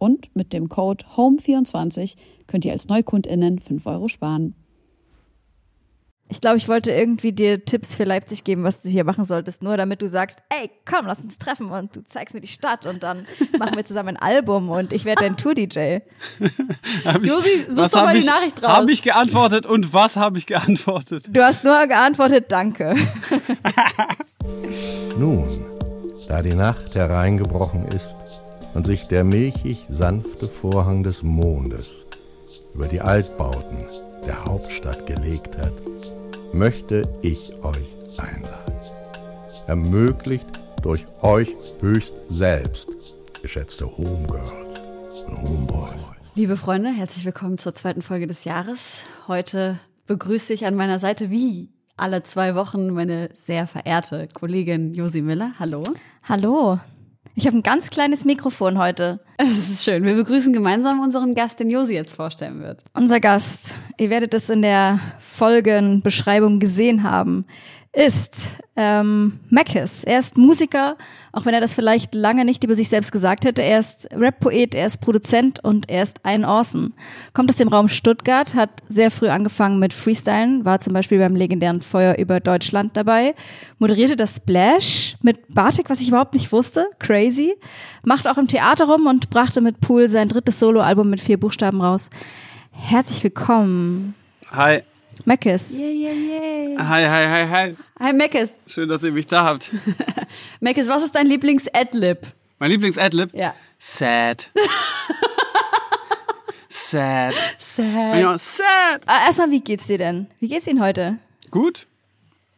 Und mit dem Code HOME24 könnt ihr als NeukundInnen 5 Euro sparen. Ich glaube, ich wollte irgendwie dir Tipps für Leipzig geben, was du hier machen solltest, nur damit du sagst, ey, komm, lass uns treffen und du zeigst mir die Stadt und dann machen wir zusammen ein Album und ich werde dein Tour-DJ. Josi, such doch mal die Nachricht raus. Habe ich geantwortet und was habe ich geantwortet? Du hast nur geantwortet, danke. Nun, da die Nacht hereingebrochen ist, und sich der milchig sanfte Vorhang des Mondes über die Altbauten der Hauptstadt gelegt hat, möchte ich euch einladen. Ermöglicht durch euch höchst selbst, geschätzte Homegirls und Homeboys. Liebe Freunde, herzlich willkommen zur zweiten Folge des Jahres. Heute begrüße ich an meiner Seite wie alle zwei Wochen meine sehr verehrte Kollegin Josi Miller. Hallo. Hallo. Ich habe ein ganz kleines Mikrofon heute. Es ist schön. Wir begrüßen gemeinsam unseren Gast, den Josi jetzt vorstellen wird. Unser Gast, ihr werdet es in der Folgenbeschreibung gesehen haben, ist ähm, Mackes. Er ist Musiker, auch wenn er das vielleicht lange nicht über sich selbst gesagt hätte. Er ist Rap-Poet, er ist Produzent und er ist ein Orson. Kommt aus dem Raum Stuttgart, hat sehr früh angefangen mit Freestylen, war zum Beispiel beim legendären Feuer über Deutschland dabei, moderierte das Splash mit Bartik, was ich überhaupt nicht wusste, crazy, macht auch im Theater rum und brachte mit Pool sein drittes Soloalbum mit vier Buchstaben raus. Herzlich willkommen. Hi. Meckes. Yeah, yeah, yeah. Hi, hi, hi, hi. Hi, Meckes. Schön, dass ihr mich da habt. Meckes, was ist dein Lieblings-Adlib? Mein Lieblings-Adlib? Ja. Sad. sad. Sad. Ja, sad. Ah, Erstmal, wie geht's dir denn? Wie geht's Ihnen heute? Gut.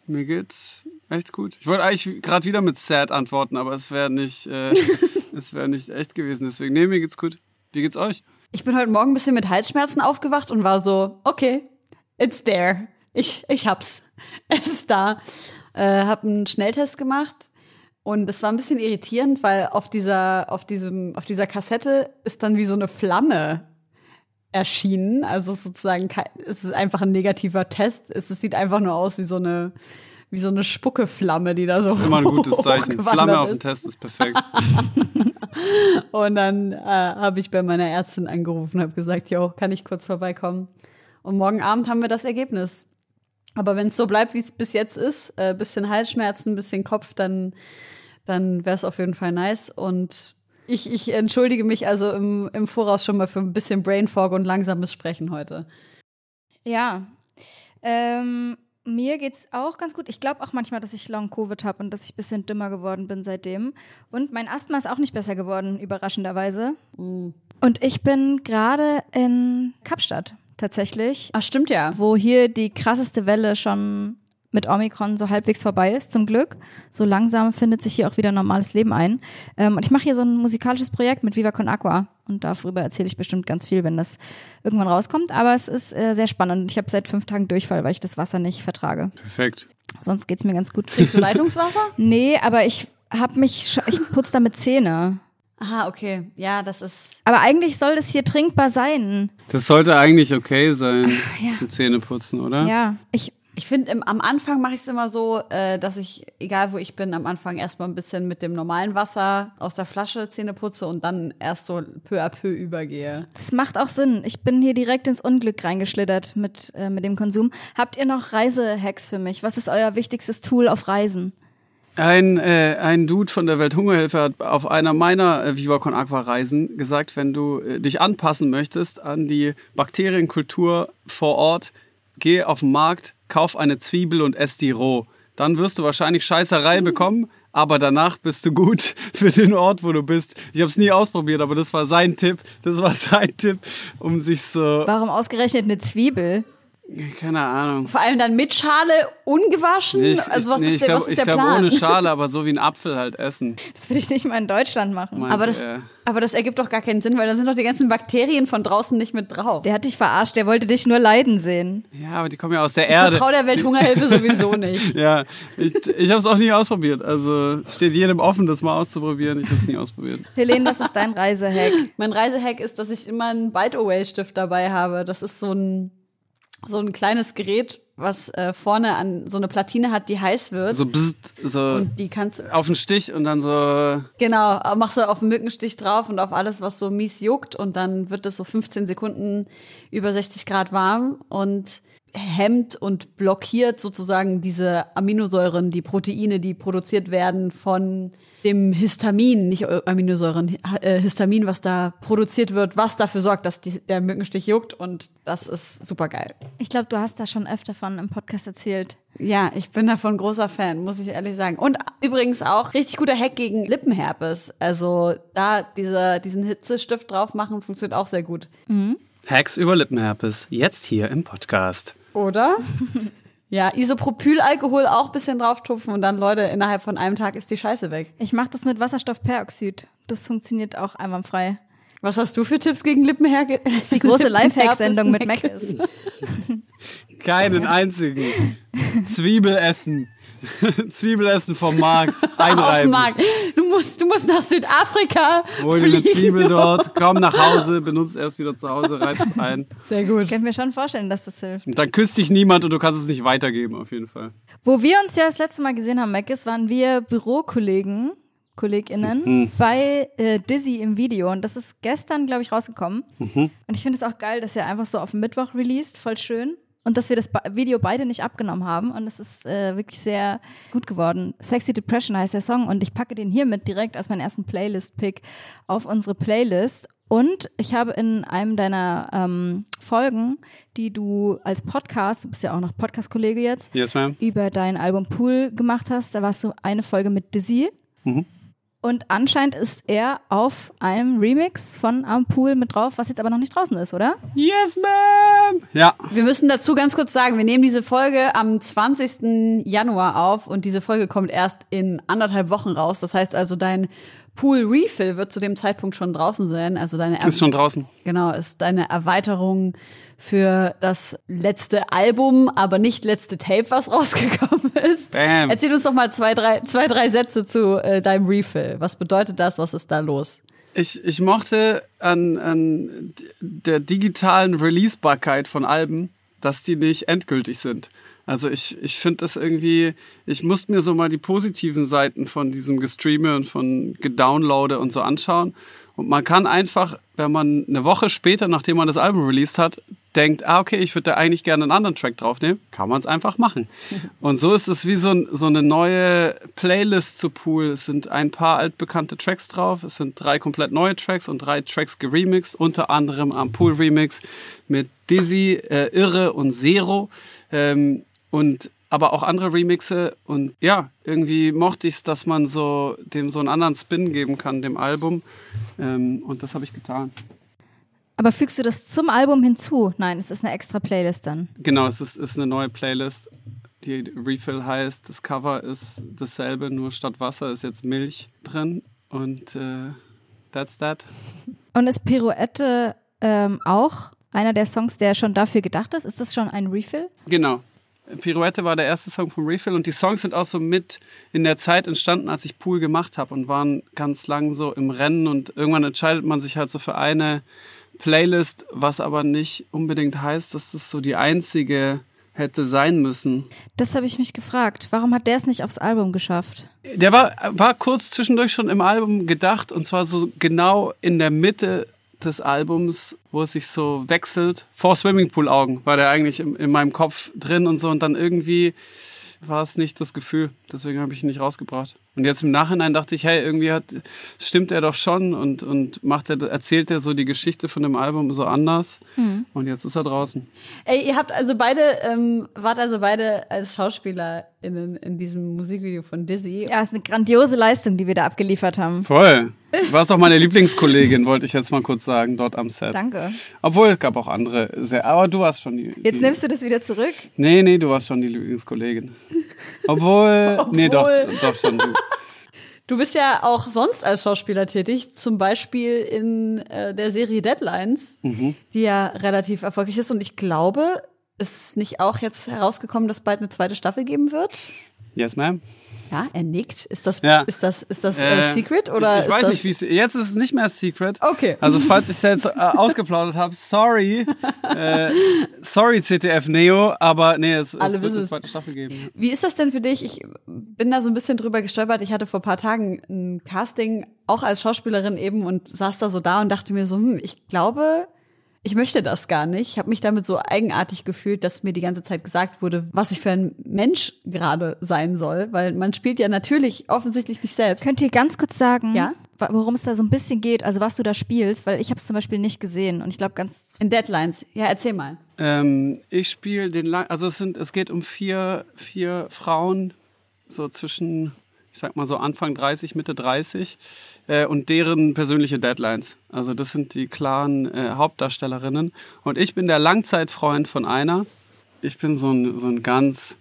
Mir geht's echt gut. Ich wollte eigentlich gerade wieder mit sad antworten, aber es wäre nicht, äh, es wäre nicht echt gewesen. Deswegen, nee, mir geht's gut. Wie geht's euch? Ich bin heute Morgen ein bisschen mit Halsschmerzen aufgewacht und war so, okay, it's there. Ich, ich hab's. Es ist da. Äh, hab einen Schnelltest gemacht und es war ein bisschen irritierend, weil auf dieser, auf diesem, auf dieser Kassette ist dann wie so eine Flamme erschienen. Also sozusagen, es ist einfach ein negativer Test. Es, es sieht einfach nur aus wie so eine, wie so eine Spuckeflamme, die da so. Das ist immer ein gutes Zeichen. Flamme auf dem. Test ist perfekt. Und dann äh, habe ich bei meiner Ärztin angerufen und habe gesagt, jo, kann ich kurz vorbeikommen? Und morgen Abend haben wir das Ergebnis. Aber wenn es so bleibt, wie es bis jetzt ist, äh, bisschen Halsschmerzen, bisschen Kopf, dann, dann wäre es auf jeden Fall nice. Und ich, ich entschuldige mich also im, im Voraus schon mal für ein bisschen Brain Fog und langsames Sprechen heute. Ja. Ähm, mir geht's auch ganz gut. Ich glaube auch manchmal, dass ich Long Covid habe und dass ich ein bisschen dümmer geworden bin seitdem. Und mein Asthma ist auch nicht besser geworden, überraschenderweise. Und ich bin gerade in Kapstadt tatsächlich, Ach, stimmt ja. wo hier die krasseste Welle schon mit Omikron so halbwegs vorbei ist, zum Glück. So langsam findet sich hier auch wieder normales Leben ein. Ähm, und ich mache hier so ein musikalisches Projekt mit Viva Con Aqua. Und darüber erzähle ich bestimmt ganz viel, wenn das irgendwann rauskommt. Aber es ist äh, sehr spannend. Ich habe seit fünf Tagen Durchfall, weil ich das Wasser nicht vertrage. Perfekt. Sonst geht's mir ganz gut. Kriegst du Leitungswasser? Nee, aber ich hab mich, ich putze damit Zähne. Aha, okay. Ja, das ist. Aber eigentlich soll das hier trinkbar sein. Das sollte eigentlich okay sein zum Zähneputzen, oder? Ja, ich, Ich finde, am Anfang mache ich es immer so, äh, dass ich, egal wo ich bin, am Anfang erstmal ein bisschen mit dem normalen Wasser aus der Flasche Zähne putze und dann erst so peu à peu übergehe. das macht auch Sinn. Ich bin hier direkt ins Unglück reingeschlittert mit, äh, mit dem Konsum. Habt ihr noch Reisehacks für mich? Was ist euer wichtigstes Tool auf Reisen? Ein, äh, ein Dude von der Welthungerhilfe hat auf einer meiner äh, Viva Con Aqua Reisen gesagt, wenn du äh, dich anpassen möchtest an die Bakterienkultur vor Ort, geh auf den Markt, kauf eine Zwiebel und ess die roh. Dann wirst du wahrscheinlich Scheißerei bekommen, aber danach bist du gut für den Ort, wo du bist. Ich habe es nie ausprobiert, aber das war sein Tipp. Das war sein Tipp, um sich so, Warum ausgerechnet eine Zwiebel? Keine Ahnung. Vor allem dann mit Schale, ungewaschen. Nee, ich, also was nee, ist ich der, glaub, was ist ich der glaub, Plan? ohne Schale, aber so wie ein Apfel halt essen. Das würde ich nicht mal in Deutschland machen. aber, das, er. aber das ergibt doch gar keinen Sinn, weil da sind doch die ganzen Bakterien von draußen nicht mit drauf. Der hat dich verarscht, der wollte dich nur leiden sehen. Ja, aber die kommen ja aus der Ich Erde. vertraue der Welthungerhilfe sowieso nicht. Ja, ich, ich habe es auch nie ausprobiert. Also es steht jedem offen, das mal auszuprobieren. Ich habe es nie ausprobiert. Helene, was ist dein Reisehack? Mein Reisehack ist, dass ich immer einen Bite-Away-Stift dabei habe. Das ist so ein, so ein kleines Gerät, was äh, vorne an so eine Platine hat, die heiß wird. So bzzt, so und die kannst du, auf den Stich und dann so. genau, machst du auf den Mückenstich drauf und auf alles, was so mies juckt und dann wird es so 15 Sekunden über 60 Grad warm und hemmt und blockiert sozusagen diese Aminosäuren, die Proteine, die produziert werden von dem Histamin, nicht Aminosäuren, äh, Histamin, was da produziert wird, was dafür sorgt, dass die, der Mückenstich juckt und das ist super geil. Ich glaube, du hast da schon öfter von im Podcast erzählt. Ja, ich bin davon großer Fan, muss ich ehrlich sagen. Und übrigens auch richtig guter Hack gegen Lippenherpes. Also da diese, diesen Hitzestift drauf machen, funktioniert auch sehr gut. Hacks über Lippenherpes. Jetzt hier im Podcast. Oder? ja, Isopropylalkohol auch ein bisschen drauf-tupfen und dann, Leute, innerhalb von einem Tag ist die Scheiße weg. Ich mache das mit Wasserstoffperoxid. Das funktioniert auch einwandfrei. Was hast du für Tipps gegen Lippenherpes? Das ist die große Lifehack-Sendung mit Meckes. Keinen einzigen. Zwiebelessen. Vom Markt. Auf Einreiben. Markt. Du musst, du musst nach Südafrika. Hol dir eine fliegen. Zwiebel dort, komm nach Hause, benutzt erst wieder zu Hause, reibt es ein. Sehr gut. Ich könnte mir schon vorstellen, dass das hilft. Und dann küsst dich niemand und du kannst es nicht weitergeben, auf jeden Fall. Wo wir uns ja das letzte Mal gesehen haben, Meckes, waren wir Bürokollegen, KollegInnen, bei äh, Dizzy im Video. Und das ist gestern, glaube ich, rausgekommen. Und ich finde es auch geil, dass er einfach so auf Mittwoch released, voll schön. Und dass wir das Video beide nicht abgenommen haben. Und es ist äh, wirklich sehr gut geworden. Sexy Depression heißt der Song. Und ich packe den hiermit direkt als meinen ersten Playlist-Pick auf unsere Playlist. Und ich habe in einem deiner ähm, Folgen, die du als Podcast, du bist ja auch noch Podcast-Kollege jetzt, Yes, über dein Album Pool gemacht hast. Da warst du eine Folge mit Dizzy. Und anscheinend ist er auf einem Remix von Am Pool mit drauf, was jetzt aber noch nicht draußen ist, oder? Yes, ma'am. Ja, Wir müssen dazu ganz kurz sagen, wir nehmen diese Folge am 20. Januar auf und diese Folge kommt erst in anderthalb Wochen raus. Das heißt also, dein Pool Refill wird zu dem Zeitpunkt schon draußen sein. Also deine ist schon draußen. Genau, ist deine Erweiterung für das letzte Album, aber nicht letzte Tape, was rausgekommen ist. Bam. Erzähl uns doch mal zwei, drei, zwei, drei Sätze zu äh, deinem Refill. Was bedeutet das? Was ist da los? Ich, ich mochte an, an der digitalen Releasebarkeit von Alben, dass die nicht endgültig sind. Also ich, ich finde das irgendwie, ich musste mir so mal die positiven Seiten von diesem Gestreame und von Gedownloade und so anschauen. Und man kann einfach, wenn man eine Woche später, nachdem man das Album released hat, denkt, ah, okay, ich würde da eigentlich gerne einen anderen Track draufnehmen, kann man es einfach machen. Und so ist es wie so, ein, so eine neue Playlist zu Pool. Es sind ein paar altbekannte Tracks drauf, es sind drei komplett neue Tracks und drei Tracks geremixed, unter anderem am Pool Remix mit Dizzy, äh, Irre und Zero. Ähm, und aber auch andere Remixe und ja, irgendwie mochte ich es, dass man so dem so einen anderen Spin geben kann, dem Album. Ähm, und das habe ich getan. Aber fügst du das zum Album hinzu? Nein, es ist eine extra Playlist dann. Genau, es ist, ist eine neue Playlist, die Refill heißt. Das Cover ist dasselbe, nur statt Wasser ist jetzt Milch drin. Und äh, that's that. Und ist Pirouette ähm, auch einer der Songs, der schon dafür gedacht ist? Ist das schon ein Refill? Genau. Pirouette war der erste Song vom Refill und die Songs sind auch so mit in der Zeit entstanden, als ich Pool gemacht habe und waren ganz lang so im Rennen und irgendwann entscheidet man sich halt so für eine Playlist, was aber nicht unbedingt heißt, dass das so die einzige hätte sein müssen. Das habe ich mich gefragt. Warum hat der es nicht aufs Album geschafft? Der war, war kurz zwischendurch schon im Album gedacht und zwar so genau in der Mitte des Albums, wo es sich so wechselt. Vor Swimmingpool Augen war der eigentlich in, in meinem Kopf drin und so und dann irgendwie war es nicht das Gefühl. Deswegen habe ich ihn nicht rausgebracht. Und jetzt im Nachhinein dachte ich, hey, irgendwie hat, stimmt er doch schon und, und macht er, erzählt er so die Geschichte von dem Album so anders. Mhm. Und jetzt ist er draußen. Ey, ihr habt also beide, ähm, wart also beide als Schauspieler in, in diesem Musikvideo von Dizzy. Ja, ist eine grandiose Leistung, die wir da abgeliefert haben. Voll. Du warst auch meine Lieblingskollegin, wollte ich jetzt mal kurz sagen, dort am Set. Danke. Obwohl, es gab auch andere sehr, aber du warst schon die. Jetzt die, nimmst du das wieder zurück? Nee, nee, du warst schon die Lieblingskollegin. Obwohl, Obwohl. nee, doch, doch schon du. Du bist ja auch sonst als Schauspieler tätig, zum Beispiel in äh, der Serie Deadlines, mhm. die ja relativ erfolgreich ist. Und ich glaube, ist nicht auch jetzt herausgekommen, dass bald eine zweite Staffel geben wird? Yes, ma'am. Ja, er nickt. Ist das, ja. ist das, ist das äh, äh Secret oder? Ich, ich weiß nicht, wie es jetzt ist es nicht mehr Secret. Okay. Also falls ich es jetzt äh, ausgeplaudert habe, sorry, äh, sorry CTF Neo, aber nee, es, es wird eine zweite Staffel geben. Wie ist das denn für dich? Ich bin da so ein bisschen drüber gestolpert. Ich hatte vor paar Tagen ein Casting auch als Schauspielerin eben und saß da so da und dachte mir so, hm, ich glaube, ich möchte das gar nicht. Ich habe mich damit so eigenartig gefühlt, dass mir die ganze Zeit gesagt wurde, was ich für ein Mensch gerade sein soll, weil man spielt ja natürlich offensichtlich nicht selbst. Könnt ihr ganz kurz sagen, ja? worum es da so ein bisschen geht, also was du da spielst, weil ich habe es zum Beispiel nicht gesehen und ich glaube ganz in Deadlines. Ja, erzähl mal. Ähm, ich spiele den, also es sind, es geht um vier vier Frauen so zwischen ich sag mal so Anfang 30, Mitte 30 äh, und deren persönliche Deadlines. Also das sind die klaren äh, Hauptdarstellerinnen. Und ich bin der Langzeitfreund von einer. Ich bin so ein, so ein ganz,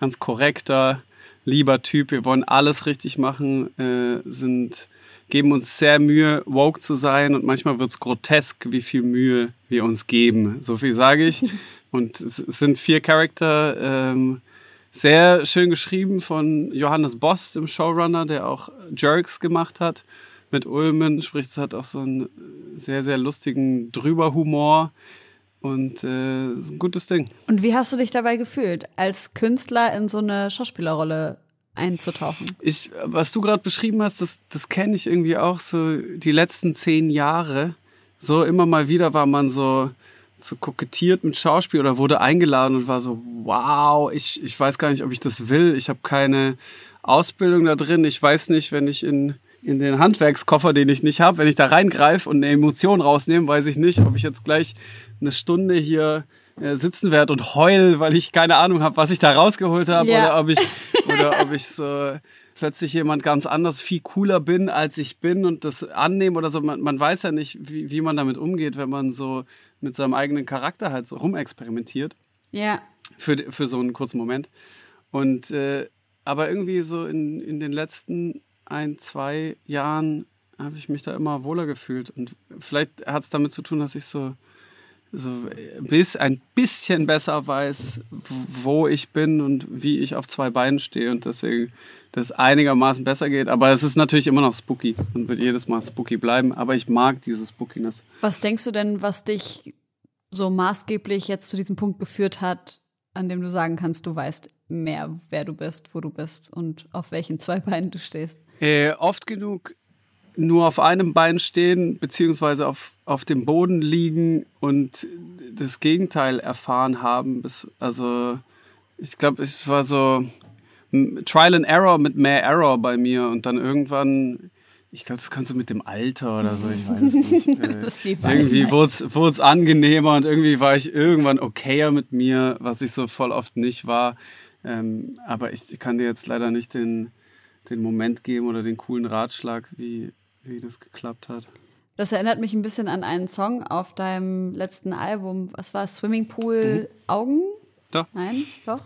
ganz korrekter, lieber Typ. Wir wollen alles richtig machen, äh, sind, geben uns sehr Mühe, woke zu sein und manchmal wird's grotesk, wie viel Mühe wir uns geben. So viel sage ich. Und es sind vier Charakter, ähm, sehr schön geschrieben von Johannes Boss, dem Showrunner, der auch Jerks gemacht hat mit Ulmen. Sprich, es hat auch so einen sehr, sehr lustigen Drüberhumor. Und äh, ist ein gutes Ding. Und wie hast du dich dabei gefühlt, als Künstler in so eine Schauspielerrolle einzutauchen? Ich, was du gerade beschrieben hast, das, das kenne ich irgendwie auch so die letzten zehn Jahre. So immer mal wieder war man so, so kokettiert mit Schauspiel oder wurde eingeladen und war so, wow, ich, ich weiß gar nicht, ob ich das will. Ich habe keine Ausbildung da drin. Ich weiß nicht, wenn ich in, in den Handwerkskoffer, den ich nicht habe, wenn ich da reingreife und eine Emotion rausnehme, weiß ich nicht, ob ich jetzt gleich eine Stunde hier äh, sitzen werde und heul, weil ich keine Ahnung habe, was ich da rausgeholt habe ja. oder ob ich oder ob ich so plötzlich jemand ganz anders, viel cooler bin, als ich bin und das annehme oder so. Man, man weiß ja nicht, wie, wie man damit umgeht, wenn man so mit seinem eigenen Charakter halt so rumexperimentiert. Ja. Für, für so einen kurzen Moment. Und äh, aber irgendwie so in, in den letzten ein, zwei Jahren habe ich mich da immer wohler gefühlt. Und vielleicht hat es damit zu tun, dass ich so so bis ein bisschen besser weiß, wo ich bin und wie ich auf zwei Beinen stehe und deswegen das einigermaßen besser geht. Aber es ist natürlich immer noch spooky und wird jedes Mal spooky bleiben. Aber ich mag diese Spookiness. Was denkst du denn, was dich so maßgeblich jetzt zu diesem Punkt geführt hat, an dem du sagen kannst, du weißt mehr, wer du bist, wo du bist und auf welchen zwei Beinen du stehst? Äh, oft genug nur auf einem Bein stehen, beziehungsweise auf, auf dem Boden liegen und das Gegenteil erfahren haben. Also ich glaube, es war so Trial and Error mit mehr Error bei mir und dann irgendwann, ich glaube, das kannst du mit dem Alter oder so, ich weiß nicht. Äh, irgendwie wurde es angenehmer und irgendwie war ich irgendwann okayer mit mir, was ich so voll oft nicht war. Ähm, aber ich kann dir jetzt leider nicht den, den Moment geben oder den coolen Ratschlag, wie, wie das geklappt hat. Das erinnert mich ein bisschen an einen Song auf deinem letzten Album. Was war es? Swimmingpool. Augen? Doch. Nein, doch.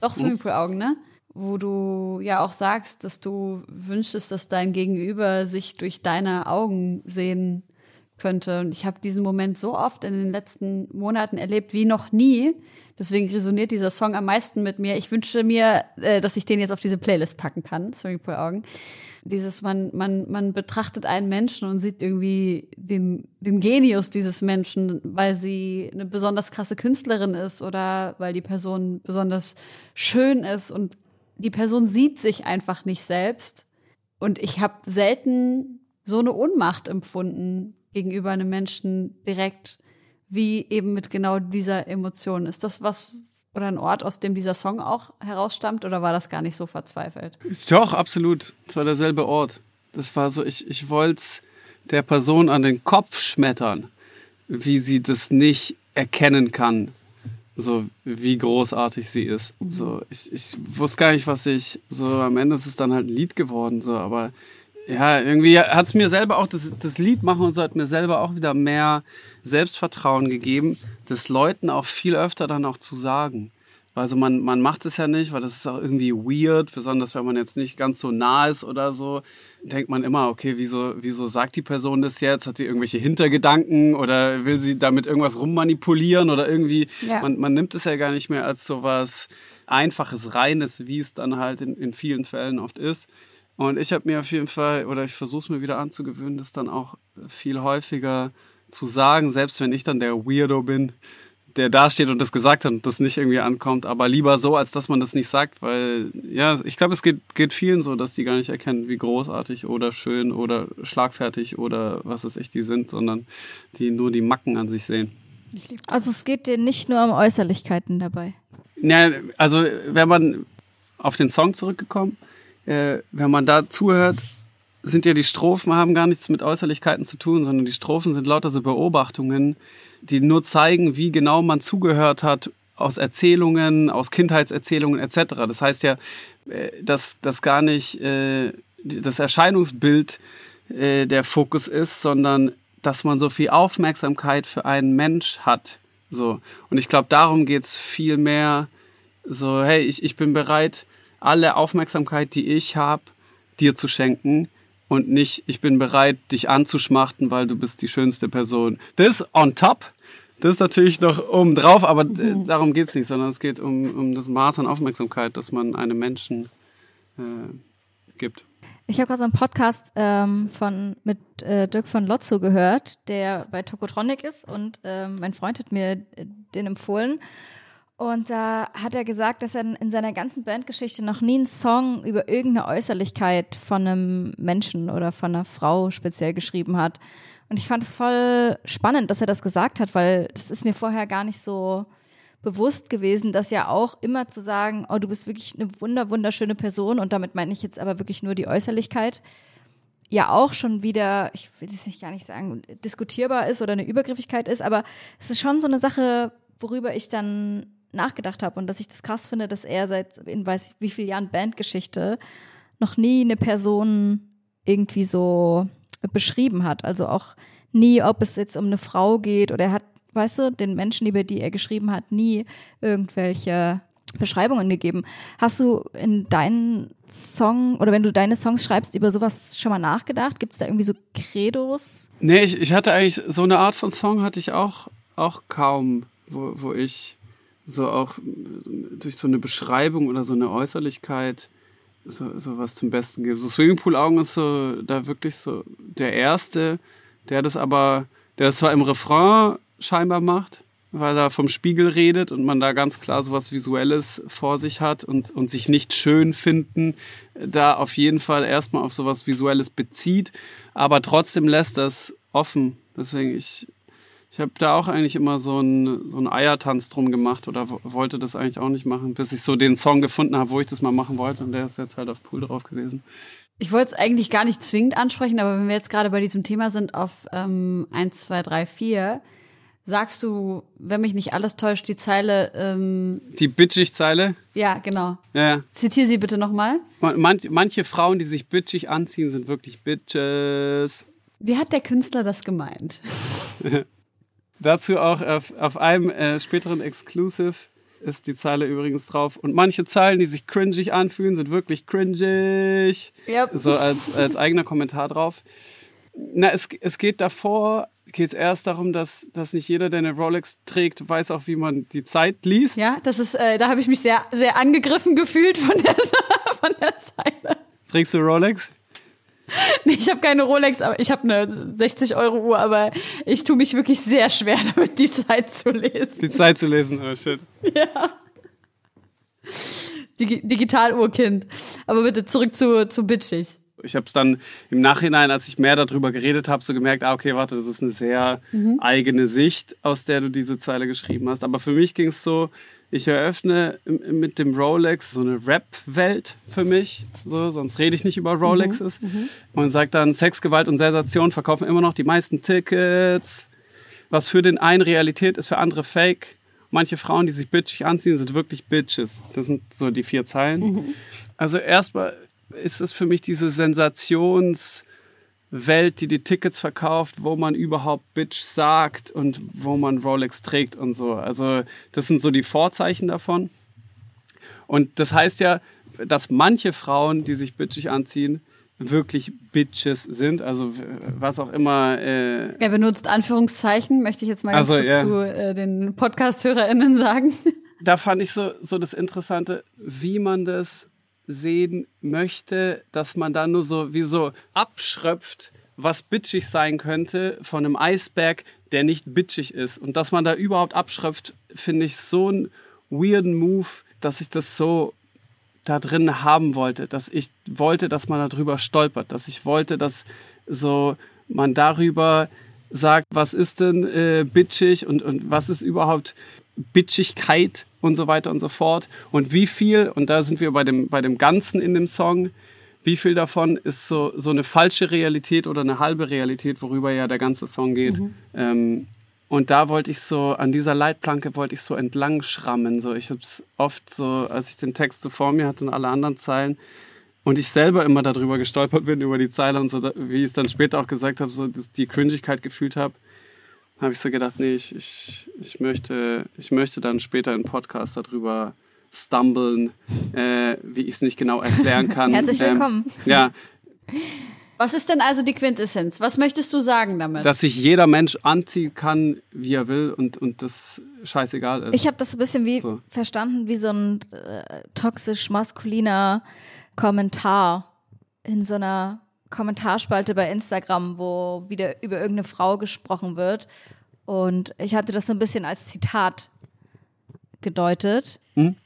Doch, Swimmingpool Augen, ne? Wo du ja auch sagst, dass du wünschst, dass dein Gegenüber sich durch deine Augen sehen könnte. Und ich habe diesen Moment so oft in den letzten Monaten erlebt wie noch nie. Deswegen resoniert dieser Song am meisten mit mir. Ich wünsche mir, äh, dass ich den jetzt auf diese Playlist packen kann, Swimmingpool Augen. Dieses, man, man, man betrachtet einen Menschen und sieht irgendwie den, den Genius dieses Menschen, weil sie eine besonders krasse Künstlerin ist oder weil die Person besonders schön ist und die Person sieht sich einfach nicht selbst. Und ich habe selten so eine Ohnmacht empfunden gegenüber einem Menschen direkt, wie eben mit genau dieser Emotion. Ist das was, oder ein Ort, aus dem dieser Song auch herausstammt? Oder war das gar nicht so verzweifelt? Doch, absolut. Es war derselbe Ort. Das war so, ich, ich wollte es der Person an den Kopf schmettern, wie sie das nicht erkennen kann. So, wie großartig sie ist. Mhm. So, ich, ich wusste gar nicht, was ich, so, am Ende ist es dann halt ein Lied geworden, so, aber ja, irgendwie hat es mir selber auch, das, das Lied machen und so hat mir selber auch wieder mehr Selbstvertrauen gegeben, das Leuten auch viel öfter dann auch zu sagen. Also man, man macht es ja nicht, weil das ist auch irgendwie weird, besonders wenn man jetzt nicht ganz so nah ist oder so, denkt man immer, okay, wieso, wieso sagt die Person das jetzt? Hat sie irgendwelche Hintergedanken oder will sie damit irgendwas rummanipulieren oder irgendwie, ja. man, man nimmt es ja gar nicht mehr als so was Einfaches, Reines, wie es dann halt in, in vielen Fällen oft ist. Und ich habe mir auf jeden Fall, oder ich versuche es mir wieder anzugewöhnen, das dann auch viel häufiger zu sagen, selbst wenn ich dann der Weirdo bin, der da steht und das gesagt hat und das nicht irgendwie ankommt, aber lieber so, als dass man das nicht sagt, weil ja, ich glaube, es geht, geht vielen so, dass die gar nicht erkennen, wie großartig oder schön oder schlagfertig oder was es ich die sind, sondern die nur die Macken an sich sehen. Also es geht dir nicht nur um Äußerlichkeiten dabei. Ja, also wenn man auf den Song zurückgekommen, äh, wenn man da zuhört, sind ja die Strophen haben gar nichts mit Äußerlichkeiten zu tun, sondern die Strophen sind lauter so Beobachtungen, die nur zeigen, wie genau man zugehört hat aus Erzählungen, aus Kindheitserzählungen etc. Das heißt ja, äh, dass das gar nicht äh, das Erscheinungsbild äh, der Fokus ist, sondern dass man so viel Aufmerksamkeit für einen Mensch hat. So. Und ich glaube, darum geht's viel mehr so, hey, ich, ich bin bereit, alle Aufmerksamkeit, die ich habe, dir zu schenken und nicht, ich bin bereit, dich anzuschmachten, weil du bist die schönste Person. Das on top. Das ist natürlich noch oben drauf, aber mhm. darum geht's nicht, sondern es geht um, um das Maß an Aufmerksamkeit, das man einem Menschen äh, gibt. Ich habe gerade so einen Podcast ähm, von mit äh, Dirk von Lotzo gehört, der bei Tokotronic ist und ähm, mein Freund hat mir äh, den empfohlen. Und da hat er gesagt, dass er in seiner ganzen Bandgeschichte noch nie einen Song über irgendeine Äußerlichkeit von einem Menschen oder von einer Frau speziell geschrieben hat. Und ich fand es voll spannend, dass er das gesagt hat, weil das ist mir vorher gar nicht so bewusst gewesen, dass ja auch immer zu sagen, oh, du bist wirklich eine wunder, wunderschöne Person und damit meine ich jetzt aber wirklich nur die Äußerlichkeit, ja auch schon wieder, ich will es nicht gar nicht sagen, diskutierbar ist oder eine Übergriffigkeit ist, aber es ist schon so eine Sache, worüber ich dann nachgedacht habe und dass ich das krass finde, dass er seit in weiß wie vielen Jahren Bandgeschichte noch nie eine Person irgendwie so beschrieben hat. Also auch nie, ob es jetzt um eine Frau geht oder er hat, weißt du, den Menschen, über die er geschrieben hat, nie irgendwelche Beschreibungen gegeben. Hast du in deinen Song oder wenn du deine Songs schreibst, über sowas schon mal nachgedacht? Gibt es da irgendwie so Credos? Nee, ich, ich hatte eigentlich so eine Art von Song hatte ich auch, auch kaum, wo, wo ich so auch durch so eine Beschreibung oder so eine Äußerlichkeit so, so was zum Besten gebe. So Swimmingpool-Augen ist so da wirklich so der Erste, der das aber, der das zwar im Refrain scheinbar macht, weil er vom Spiegel redet und man da ganz klar so was Visuelles vor sich hat und, und sich nicht schön finden, da auf jeden Fall erstmal auf so was Visuelles bezieht, aber trotzdem lässt das offen. Deswegen, ich, ich habe da auch eigentlich immer so einen so einen Eiertanz drum gemacht oder wollte das eigentlich auch nicht machen, bis ich so den Song gefunden habe, wo ich das mal machen wollte und der ist jetzt halt auf Pool drauf gewesen. Ich wollte es eigentlich gar nicht zwingend ansprechen, aber wenn wir jetzt gerade bei diesem Thema sind, auf ähm, 1, 2, 3, 4, sagst du, wenn mich nicht alles täuscht, die Zeile. Ähm, die Bitchig-Zeile? Ja, genau. Ja, ja. Zitiere sie bitte nochmal. Manch, manche Frauen, die sich bitchig anziehen, sind wirklich Bitches. Wie hat der Künstler das gemeint? Dazu auch auf, auf einem äh, späteren Exclusive ist die Zeile übrigens drauf. Und manche Zeilen, die sich cringig anfühlen, sind wirklich cringig. Yep. So als, als eigener Kommentar drauf. Na, es, es geht davor, geht es erst darum, dass, dass nicht jeder, der eine Rolex trägt, weiß auch, wie man die Zeit liest. Ja, das ist, äh, da habe ich mich sehr, sehr angegriffen gefühlt von der, von der Zeile. Trägst du Rolex? Nee, ich habe keine Rolex, aber ich habe eine 60 Euro Uhr, aber ich tue mich wirklich sehr schwer damit, die Zeit zu lesen. Die Zeit zu lesen, oh shit. Ja. Dig Digitaluhrkind. Aber bitte zurück zu, zu bitchig. Ich habe es dann im Nachhinein, als ich mehr darüber geredet habe, so gemerkt, ah, okay, warte, das ist eine sehr mhm. eigene Sicht, aus der du diese Zeile geschrieben hast. Aber für mich ging es so, ich eröffne mit dem Rolex so eine Rap-Welt für mich, so, sonst rede ich nicht über Rolexes. Mhm. Mhm. Und sage dann, Sex, Gewalt und Sensation verkaufen immer noch die meisten Tickets. Was für den einen Realität ist, für andere Fake. Manche Frauen, die sich bitchig anziehen, sind wirklich Bitches. Das sind so die vier Zeilen. Mhm. Also erstmal ist es für mich diese Sensationswelt, die die Tickets verkauft, wo man überhaupt Bitch sagt und wo man Rolex trägt und so. Also das sind so die Vorzeichen davon. Und das heißt ja, dass manche Frauen, die sich bitchig anziehen, wirklich Bitches sind, also was auch immer. Äh er benutzt Anführungszeichen, möchte ich jetzt mal ganz also, kurz ja. zu äh, den Podcast-HörerInnen sagen. Da fand ich so, so das Interessante, wie man das sehen möchte, dass man da nur so wie so abschröpft, was bitchig sein könnte von einem Eisberg, der nicht bitchig ist. Und dass man da überhaupt abschröpft, finde ich so einen weirden Move, dass ich das so da drin haben wollte, dass ich wollte, dass man darüber stolpert, dass ich wollte, dass so man darüber sagt, was ist denn äh, bitchig und, und was ist überhaupt Bitchigkeit und so weiter und so fort. Und wie viel, und da sind wir bei dem, bei dem Ganzen in dem Song, wie viel davon ist so, so eine falsche Realität oder eine halbe Realität, worüber ja der ganze Song geht. Mhm. Ähm, und da wollte ich so, an dieser Leitplanke wollte ich so entlang schrammen. So, ich habe es oft so, als ich den Text so vor mir hatte und alle anderen Zeilen, und ich selber immer darüber gestolpert bin, über die Zeile und so, wie ich es dann später auch gesagt habe, so die Cringigkeit gefühlt habe habe ich so gedacht, nee, ich, ich, ich, möchte, ich möchte dann später im Podcast darüber stumblen, äh, wie ich es nicht genau erklären kann. Herzlich ähm, willkommen. Ähm, ja. Was ist denn also die Quintessenz? Was möchtest du sagen damit? Dass sich jeder Mensch anziehen kann, wie er will und, und das scheißegal ist. Ich habe das ein bisschen wie so. verstanden, wie so ein äh, toxisch maskuliner Kommentar in so einer Kommentarspalte bei Instagram, wo wieder über irgendeine Frau gesprochen wird. Und ich hatte das so ein bisschen als Zitat gedeutet. Hm?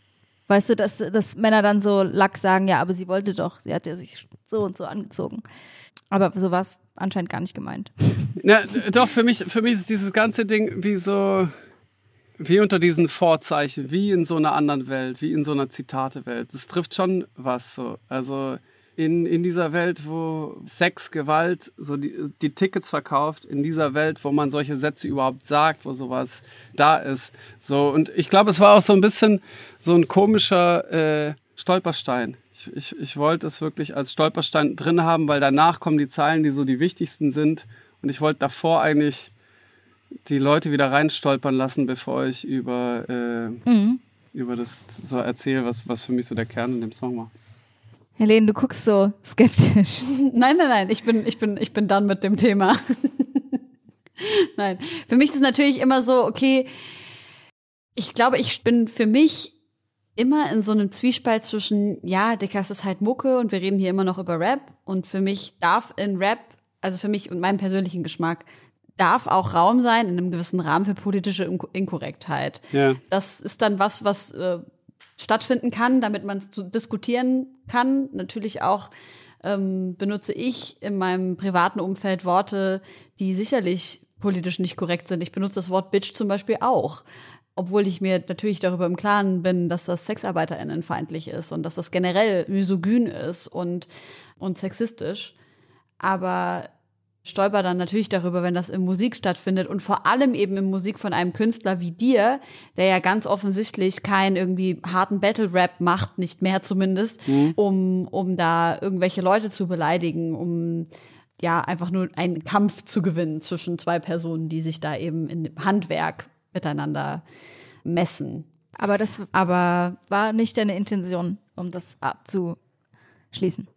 Weißt du, dass, dass Männer dann so lack sagen, ja, aber sie wollte doch, sie hat ja sich so und so angezogen. Aber so war es anscheinend gar nicht gemeint. Na, doch, für mich, für mich ist dieses ganze Ding wie so, wie unter diesen Vorzeichen, wie in so einer anderen Welt, wie in so einer Zitatewelt. Das trifft schon was so. Also, in, in dieser Welt, wo Sex, Gewalt, so die, die Tickets verkauft, in dieser Welt, wo man solche Sätze überhaupt sagt, wo sowas da ist. So, und ich glaube, es war auch so ein bisschen so ein komischer äh, Stolperstein. Ich, ich, ich wollte es wirklich als Stolperstein drin haben, weil danach kommen die Zeilen, die so die wichtigsten sind. Und ich wollte davor eigentlich die Leute wieder reinstolpern lassen, bevor ich über, äh, mhm. über das so erzähle, was, was für mich so der Kern in dem Song war. Helene, du guckst so skeptisch. Nein, nein, nein, ich bin, ich bin, ich bin dann mit dem Thema. nein, für mich ist es natürlich immer so, okay, ich glaube, ich bin für mich immer in so einem Zwiespalt zwischen, ja, Dicker, es ist halt Mucke und wir reden hier immer noch über Rap und für mich darf in Rap, also für mich und meinen persönlichen Geschmack, darf auch Raum sein in einem gewissen Rahmen für politische Inkorrektheit. Ja. Das ist dann was, was äh, stattfinden kann, damit man es diskutieren kann. Natürlich auch ähm, benutze ich in meinem privaten Umfeld Worte, die sicherlich politisch nicht korrekt sind. Ich benutze das Wort Bitch zum Beispiel auch. Obwohl ich mir natürlich darüber im Klaren bin, dass das SexarbeiterInnenfeindlich ist und dass das generell misogyn ist und, und sexistisch. Aber stolper dann natürlich darüber, wenn das in Musik stattfindet und vor allem eben in Musik von einem Künstler wie dir, der ja ganz offensichtlich keinen irgendwie harten Battle-Rap macht, nicht mehr zumindest, mhm. um, um da irgendwelche Leute zu beleidigen, um ja einfach nur einen Kampf zu gewinnen zwischen zwei Personen, die sich da eben in Handwerk miteinander messen. Aber das Aber war nicht deine Intention, um das abzuschließen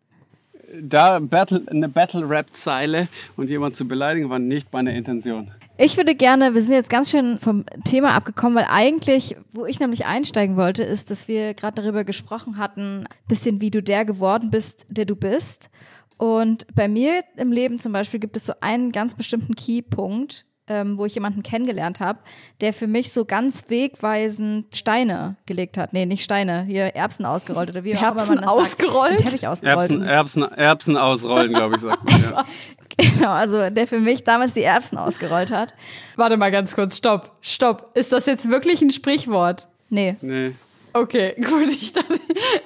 da Battle, eine Battle-Rap-Zeile und jemand zu beleidigen, war nicht meine Intention. Ich würde gerne, wir sind jetzt ganz schön vom Thema abgekommen, weil eigentlich, wo ich nämlich einsteigen wollte, ist, dass wir gerade darüber gesprochen hatten, bisschen wie du der geworden bist, der du bist. Und bei mir im Leben zum Beispiel gibt es so einen ganz bestimmten Keypunkt, ähm, wo ich jemanden kennengelernt habe, der für mich so ganz wegweisend Steine gelegt hat. Nee, nicht Steine, hier Erbsen ausgerollt oder wie auch immer Erbsen man das ausgerollt? Sagt. Den Teppich ausgerollt. Erbsen, Erbsen, Erbsen ausrollen, glaube ich, sagt man. Ja. Genau, also der für mich damals die Erbsen ausgerollt hat. Warte mal ganz kurz, stopp, stopp. Ist das jetzt wirklich ein Sprichwort? Nee. Nee. Okay, gut. Ich dachte,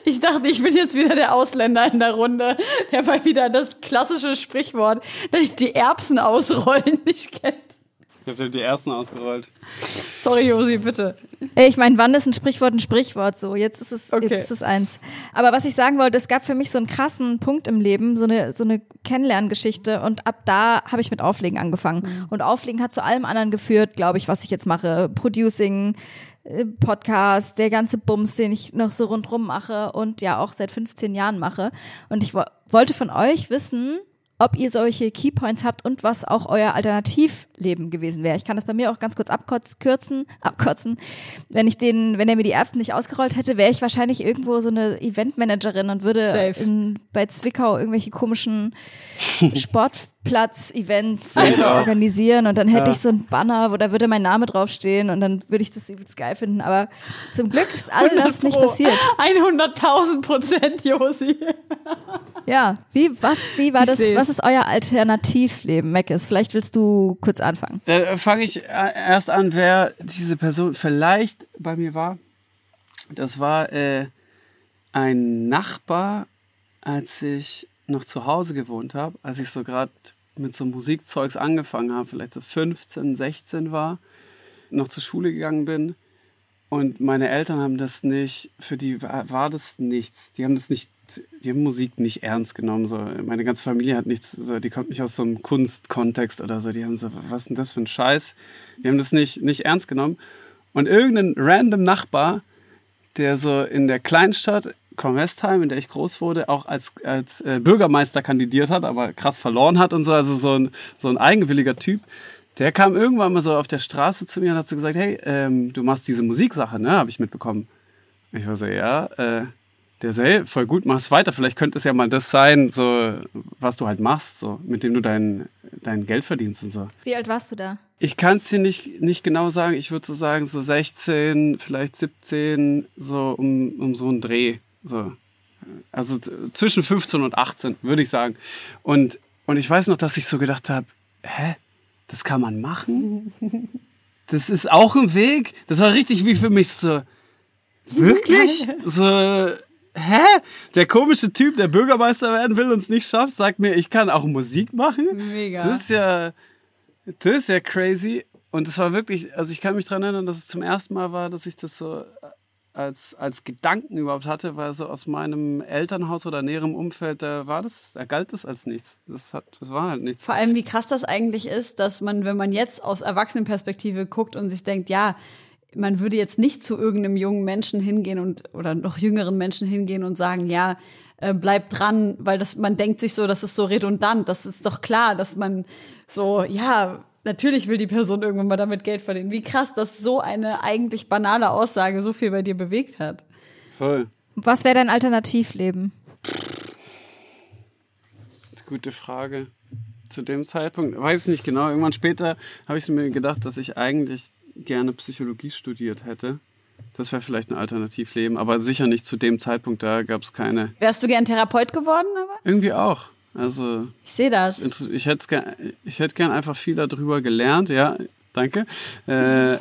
ich dachte, ich bin jetzt wieder der Ausländer in der Runde, der mal wieder das klassische Sprichwort, dass ich die Erbsen ausrollen nicht kennt. Ich habe die Erbsen ausgerollt. Sorry, Josi, bitte. Ey, Ich meine, wann ist ein Sprichwort ein Sprichwort so? Jetzt ist es, Okay. jetzt ist es eins. Aber was ich sagen wollte, es gab für mich so einen krassen Punkt im Leben, so eine, so eine Kennenlerngeschichte und ab da habe ich mit Auflegen angefangen. Und Auflegen hat zu allem anderen geführt, glaube ich, was ich jetzt mache. Producing, äh, Podcast, der ganze Bums, den ich noch so rundrum mache und ja auch seit 15 Jahren mache. Und ich wo wollte von euch wissen, ob ihr solche Keypoints habt und was auch euer Alternativleben gewesen wäre. Ich kann das bei mir auch ganz kurz abkürzen, abkürzen. Wenn ich den, wenn er mir die Erbsen nicht ausgerollt hätte, wäre ich wahrscheinlich irgendwo so eine Eventmanagerin und würde in, bei Zwickau irgendwelche komischen Sportplatz-Events selber organisieren und dann hätte ich so ein Banner, wo da würde mein Name draufstehen und dann würde ich das übelst geil finden. Aber zum Glück ist all das nicht passiert. 100.000 Prozent, Josi. Ja, wie, was, wie war Ich das, seh's. was ist euer Alternativleben, Meckes? Vielleicht willst du kurz anfangen. Da fange ich äh, erst an, wer diese Person vielleicht bei mir war. Das war äh, ein Nachbar, als ich noch zu Hause gewohnt habe, als ich so gerade mit so Musikzeugs angefangen habe, vielleicht so 15, 16 war, noch zur Schule gegangen bin. Und meine Eltern haben das nicht, für die war, das nichts. Die haben das nicht, die haben Musik nicht ernst genommen. So. Meine ganze Familie hat nichts, so, die kommt nicht aus so einem Kunstkontext oder so. Die haben so, was ist denn das für ein Scheiß? Die haben das nicht, nicht ernst genommen. Und irgendein random Nachbar, der so in der Kleinstadt Kornwestheim, in der ich groß wurde, auch als, als äh, Bürgermeister kandidiert hat, aber krass verloren hat und so, also so ein, so ein eigenwilliger Typ. Der kam irgendwann mal so auf der Straße zu mir und hat so gesagt, hey, ähm, du machst diese Musiksache, ne, habe ich mitbekommen. Ich war so, ja, äh, der so, hey, voll gut, mach's weiter. Vielleicht könnte es ja mal das sein, so, was du halt machst, so, mit dem du dein, dein Geld verdienst und so. Wie alt warst du da? Ich kann es dir nicht, nicht genau sagen. Ich würde so sagen, so 16, vielleicht 17, so um, um so einen Dreh. So. Also zwischen 15 und 18, würde ich sagen. Und, und ich weiß noch, dass ich so gedacht habe, hä? Das kann man machen? Das ist auch ein Weg? Das war richtig wie für mich so, wirklich? So, hä? Der komische Typ, der Bürgermeister werden will und es nicht schafft, sagt mir, ich kann auch Musik machen? Mega. Das ist ja, das ist ja crazy. Und es war wirklich, also ich kann mich daran erinnern, dass es zum ersten Mal war, dass ich das so als, als Gedanken überhaupt hatte, weil so aus meinem Elternhaus oder näherem Umfeld, da war das, da galt das als nichts. Das, hat, das war halt nichts. Vor allem, wie krass das eigentlich ist, dass man, wenn man jetzt aus Erwachsenenperspektive guckt und sich denkt, ja, man würde jetzt nicht zu irgendeinem jungen Menschen hingehen und oder noch jüngeren Menschen hingehen und sagen, ja, äh, bleib dran, weil das man denkt sich so, das ist so redundant. Das ist doch klar, dass man so, ja, natürlich will die Person irgendwann mal damit Geld verdienen. Wie krass, dass so eine eigentlich banale Aussage so viel bei dir bewegt hat. Voll. Was wäre dein Alternativleben? Gute Frage. Zu dem Zeitpunkt, weiß ich nicht genau. Irgendwann später habe ich mir gedacht, dass ich eigentlich gerne Psychologie studiert hätte. Das wäre vielleicht ein Alternativleben, aber sicher nicht zu dem Zeitpunkt. Da gab es keine. Wärst du gern Therapeut geworden, aber? Irgendwie auch. Also Ich sehe das. Ich hätte gern, ich hätte gern einfach viel darüber gelernt, ja, danke. Äh,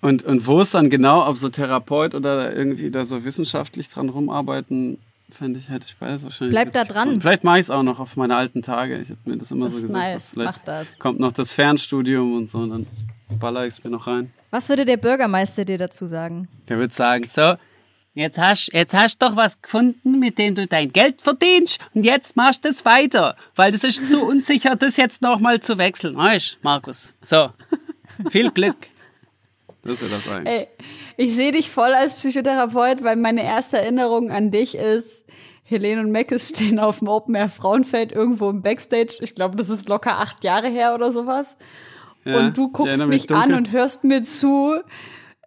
und, und wo es dann genau, ob so Therapeut oder irgendwie da so wissenschaftlich dran rumarbeiten, fände ich, hätte ich beides wahrscheinlich. Bleib da dran. cool. Vielleicht mache ich es auch noch auf meine alten Tage. Ich habe mir das immer Das so gesagt. nice. Vielleicht Mach das. kommt noch das Fernstudium und so, und dann baller ich es mir noch rein. Was würde der Bürgermeister dir dazu sagen? Der wird sagen, so, jetzt hast, jetzt hast doch was gefunden, mit dem du dein Geld verdienst und jetzt machst du es weiter, weil das ist zu unsicher, das jetzt nochmal zu wechseln. Weißt Markus? So, viel Glück. Das wird das sein. Ey, ich sehe dich voll als Psychotherapeut, weil meine erste Erinnerung an dich ist, Helene und Meckes stehen auf dem Open Air Frauenfeld irgendwo im Backstage. Ich glaube, das ist locker acht Jahre her oder sowas. Ja, und du guckst mich mich an und hörst mir zu,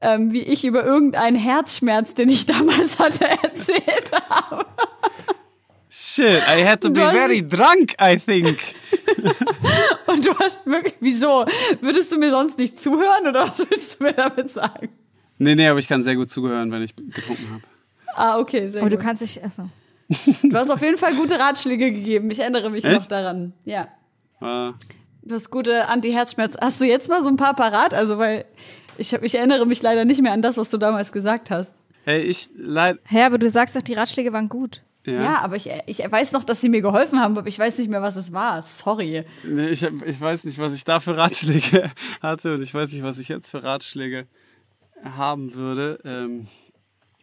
ähm, wie ich über irgendeinen Herzschmerz, den ich damals hatte, erzählt habe. Shit, I had to be Du very drunk, I think. Und du hast wirklich, wieso? Würdest du mir sonst nicht zuhören oder was willst du mir damit sagen? Nee, nee, aber ich kann sehr gut zugehören, wenn ich getrunken habe. Ah, okay, sehr Aber du gut. kannst dich, achso. Du hast auf jeden Fall gute Ratschläge gegeben. Ich erinnere mich Echt? noch daran. Ja. Äh, Du hast gute Anti-Herzschmerz. Hast du jetzt mal so ein paar parat? Also, weil ich, hab, ich erinnere mich leider nicht mehr an das, was du damals gesagt hast. hey, ich leid. Hä, aber du sagst doch, die Ratschläge waren gut. Ja, Ja. aber ich, ich weiß noch, dass sie mir geholfen haben, aber ich weiß nicht mehr, was es war. Sorry. Nee, ich, ich weiß nicht, was ich da für Ratschläge hatte und ich weiß nicht, was ich jetzt für Ratschläge haben würde. Ähm,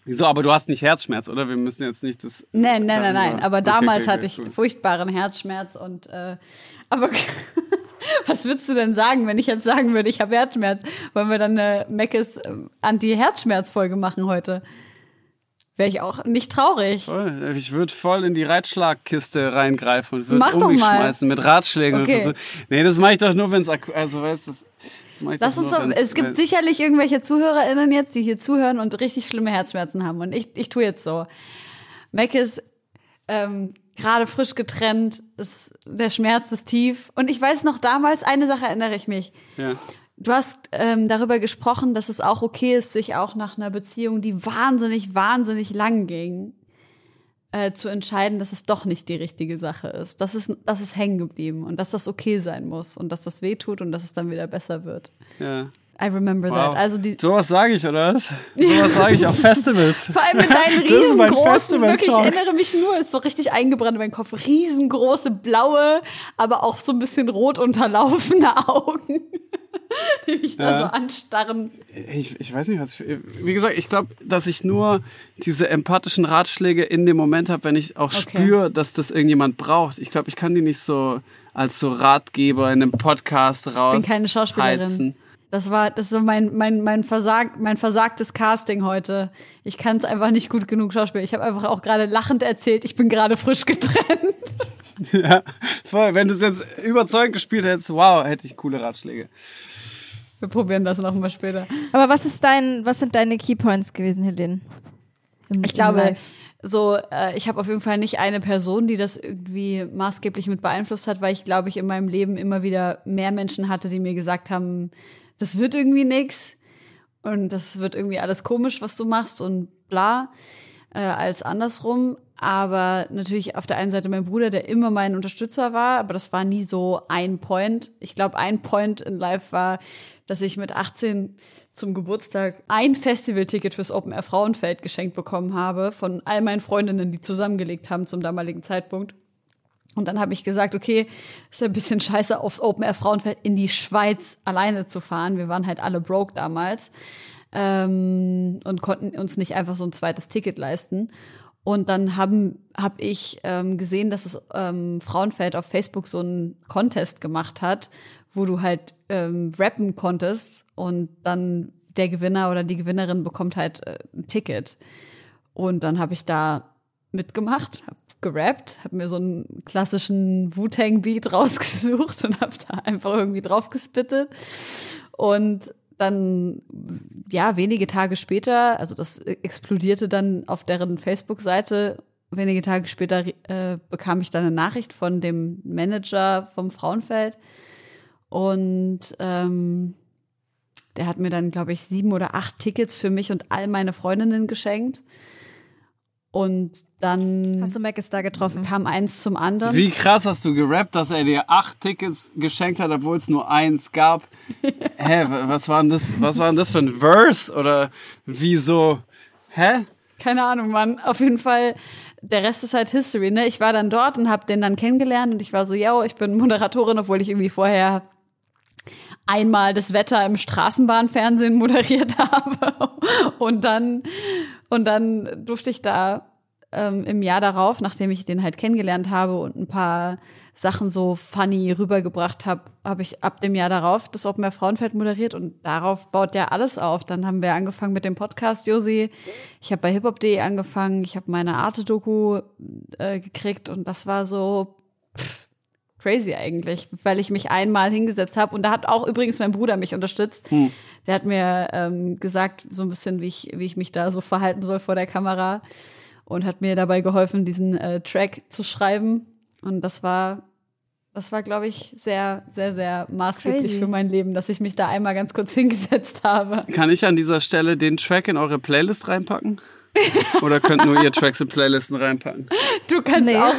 wieso? Aber du hast nicht Herzschmerz, oder? Wir müssen jetzt nicht das. Nein, nein, nein, nein. darüber- Aber Okay, damals okay, hatte okay, ich cool. furchtbaren Herzschmerz und äh, aber was würdest du denn sagen, wenn ich jetzt sagen würde, ich habe Herzschmerz? Wollen wir dann eine Meckes ähm, Anti-Herzschmerz-Folge machen heute? Wäre ich auch nicht traurig. Voll. Ich würde voll in die Reitschlagkiste reingreifen und würde um mich mal. schmeißen mit Ratschlägen. Okay. Und so. Nee, das mache ich doch nur, wenn es also weißt du, Lass uns doch, es gibt sicherlich irgendwelche ZuhörerInnen jetzt, die hier zuhören und richtig schlimme Herzschmerzen haben. Und ich, ich tue jetzt so. Mac ist ähm, gerade frisch getrennt, ist, der Schmerz ist tief. Und ich weiß noch damals, eine Sache erinnere ich mich. Ja. Du hast ähm, darüber gesprochen, dass es auch okay ist, sich auch nach einer Beziehung, die wahnsinnig, wahnsinnig lang ging, äh, zu entscheiden, dass es doch nicht die richtige Sache ist. Das ist, das ist hängen geblieben und dass das okay sein muss und dass das weh tut und dass es dann wieder besser wird. ja. I remember Wow. that. Also die, Sowas sage ich, oder was? Sowas sage ich auf Festivals. vor allem mit deinen Das ist mein riesengroßen, Festival wirklich, ich erinnere mich nur, ist so richtig eingebrannt in meinen Kopf, riesengroße blaue, aber auch so ein bisschen rot unterlaufene Augen, die mich da Ja. so anstarren. Ich, ich weiß nicht, was. Ich, wie gesagt, ich glaube, dass ich nur diese empathischen Ratschläge in dem Moment habe, wenn ich auch Okay. spüre, dass das irgendjemand braucht. Ich glaube, ich kann die nicht so als so Ratgeber in einem Podcast raus. Ich bin keine Schauspielerin. heizen. Das war, das war mein, mein, mein, versag, mein versagtes Casting heute. Ich kann es einfach nicht gut genug schauspielen. Ich habe einfach auch gerade lachend erzählt, ich bin gerade frisch getrennt. Ja, voll. Wenn du es jetzt überzeugend gespielt hättest, wow, hätte ich coole Ratschläge. Wir probieren das noch mal später. Aber was ist dein, was sind deine Keypoints gewesen, Helene? Im- Ich glaube, so, äh, ich habe auf jeden Fall nicht eine Person, die das irgendwie maßgeblich mit beeinflusst hat, weil ich glaube, ich in meinem Leben immer wieder mehr Menschen hatte, die mir gesagt haben, das wird irgendwie nix und das wird irgendwie alles komisch, was du machst und bla, äh, als andersrum. Aber natürlich auf der einen Seite mein Bruder, der immer mein Unterstützer war, aber das war nie so ein Point. Ich glaube, ein Point in Life war, dass ich mit 18 zum Geburtstag ein Festivalticket fürs Open Air Frauenfeld geschenkt bekommen habe von all meinen Freundinnen, die zusammengelegt haben zum damaligen Zeitpunkt. Und dann habe ich gesagt, okay, ist ja ein bisschen scheiße, aufs Open Air Frauenfeld in die Schweiz alleine zu fahren. Wir waren halt alle broke damals ähm, und konnten uns nicht einfach so ein zweites Ticket leisten. Und dann haben hab ich ähm, gesehen, dass es ähm, Frauenfeld auf Facebook so einen Contest gemacht hat, wo du halt ähm, rappen konntest und dann der Gewinner oder die Gewinnerin bekommt halt äh, ein Ticket. Und dann habe ich da mitgemacht, hab gerappt, hab mir so einen klassischen Wu-Tang-Beat rausgesucht und hab da einfach irgendwie drauf gespittet. Und dann, ja, wenige Tage später, also das explodierte dann auf deren Facebook-Seite. Wenige Tage später äh, bekam ich dann eine Nachricht von dem Manager vom Frauenfeld. Und ähm, der hat mir dann, glaube ich, sieben oder acht Tickets für mich und all meine Freundinnen geschenkt. Und dann Hast du da getroffen? kam eins zum anderen. Wie krass hast du gerappt, dass er dir acht Tickets geschenkt hat, obwohl es nur eins gab? Hä, wa- was war denn das? Was war denn das für ein Verse? Oder wieso? Hä? Keine Ahnung, Mann. Auf jeden Fall, der Rest ist halt History, ne? Ich war dann dort und hab den dann kennengelernt und ich war so, yo, ich bin Moderatorin, obwohl ich irgendwie vorher einmal das Wetter im Straßenbahnfernsehen moderiert habe. Und dann, und dann durfte ich da ähm, im Jahr darauf, nachdem ich den halt kennengelernt habe und ein paar Sachen so funny rübergebracht habe, habe ich ab dem Jahr darauf das Open Air Frauenfeld moderiert und darauf baut ja alles auf. Dann haben wir angefangen mit dem Podcast, Josi. Ich habe bei hiphop.de angefangen, ich habe meine Arte-Doku äh, gekriegt und das war so crazy eigentlich, weil ich mich einmal hingesetzt habe und da hat auch übrigens mein Bruder mich unterstützt. Der hat mir ähm, gesagt, so ein bisschen, wie ich, wie ich mich da so verhalten soll vor der Kamera. und hat mir dabei geholfen, diesen äh, Track zu schreiben. Und das war, das war, glaube ich, sehr, sehr, sehr maßgeblich Crazy. für mein Leben, dass ich mich da einmal ganz kurz hingesetzt habe. Kann ich an dieser Stelle den Track in eure Playlist reinpacken? Oder könnt nur ihr Tracks in Playlisten reinpacken? Du kannst Nee. auch,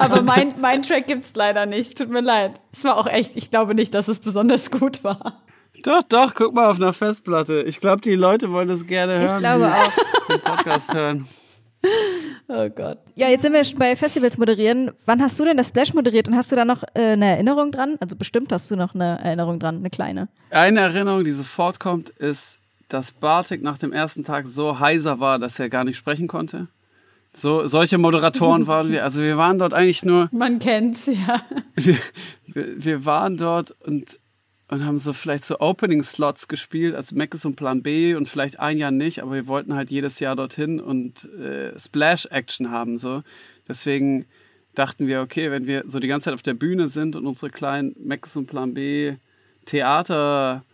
aber mein, mein Track gibt's leider nicht. Tut mir leid. Es war auch echt, ich glaube nicht, dass es besonders gut war. Doch, doch, guck mal auf einer Festplatte. Ich glaube, die Leute wollen das gerne hören. Ich glaube auch. den Podcast hören. Oh Gott. Ja, jetzt sind wir schon bei Festivals moderieren. Wann hast du denn das Splash moderiert und hast du da noch äh, eine Erinnerung dran? Also bestimmt hast du noch eine Erinnerung dran, eine kleine. Eine Erinnerung, die sofort kommt, ist, dass Bartik nach dem ersten Tag so heiser war, dass er gar nicht sprechen konnte. So, solche Moderatoren waren wir. Also wir waren dort eigentlich nur, Man kennt's, ja. wir, wir waren dort und, und haben so vielleicht so Opening-Slots gespielt, als ist und Plan B und vielleicht ein Jahr nicht, aber wir wollten halt jedes Jahr dorthin und äh, Splash-Action haben. So. Deswegen dachten wir, okay, wenn wir so die ganze Zeit auf der Bühne sind und unsere kleinen ist und Plan B Theater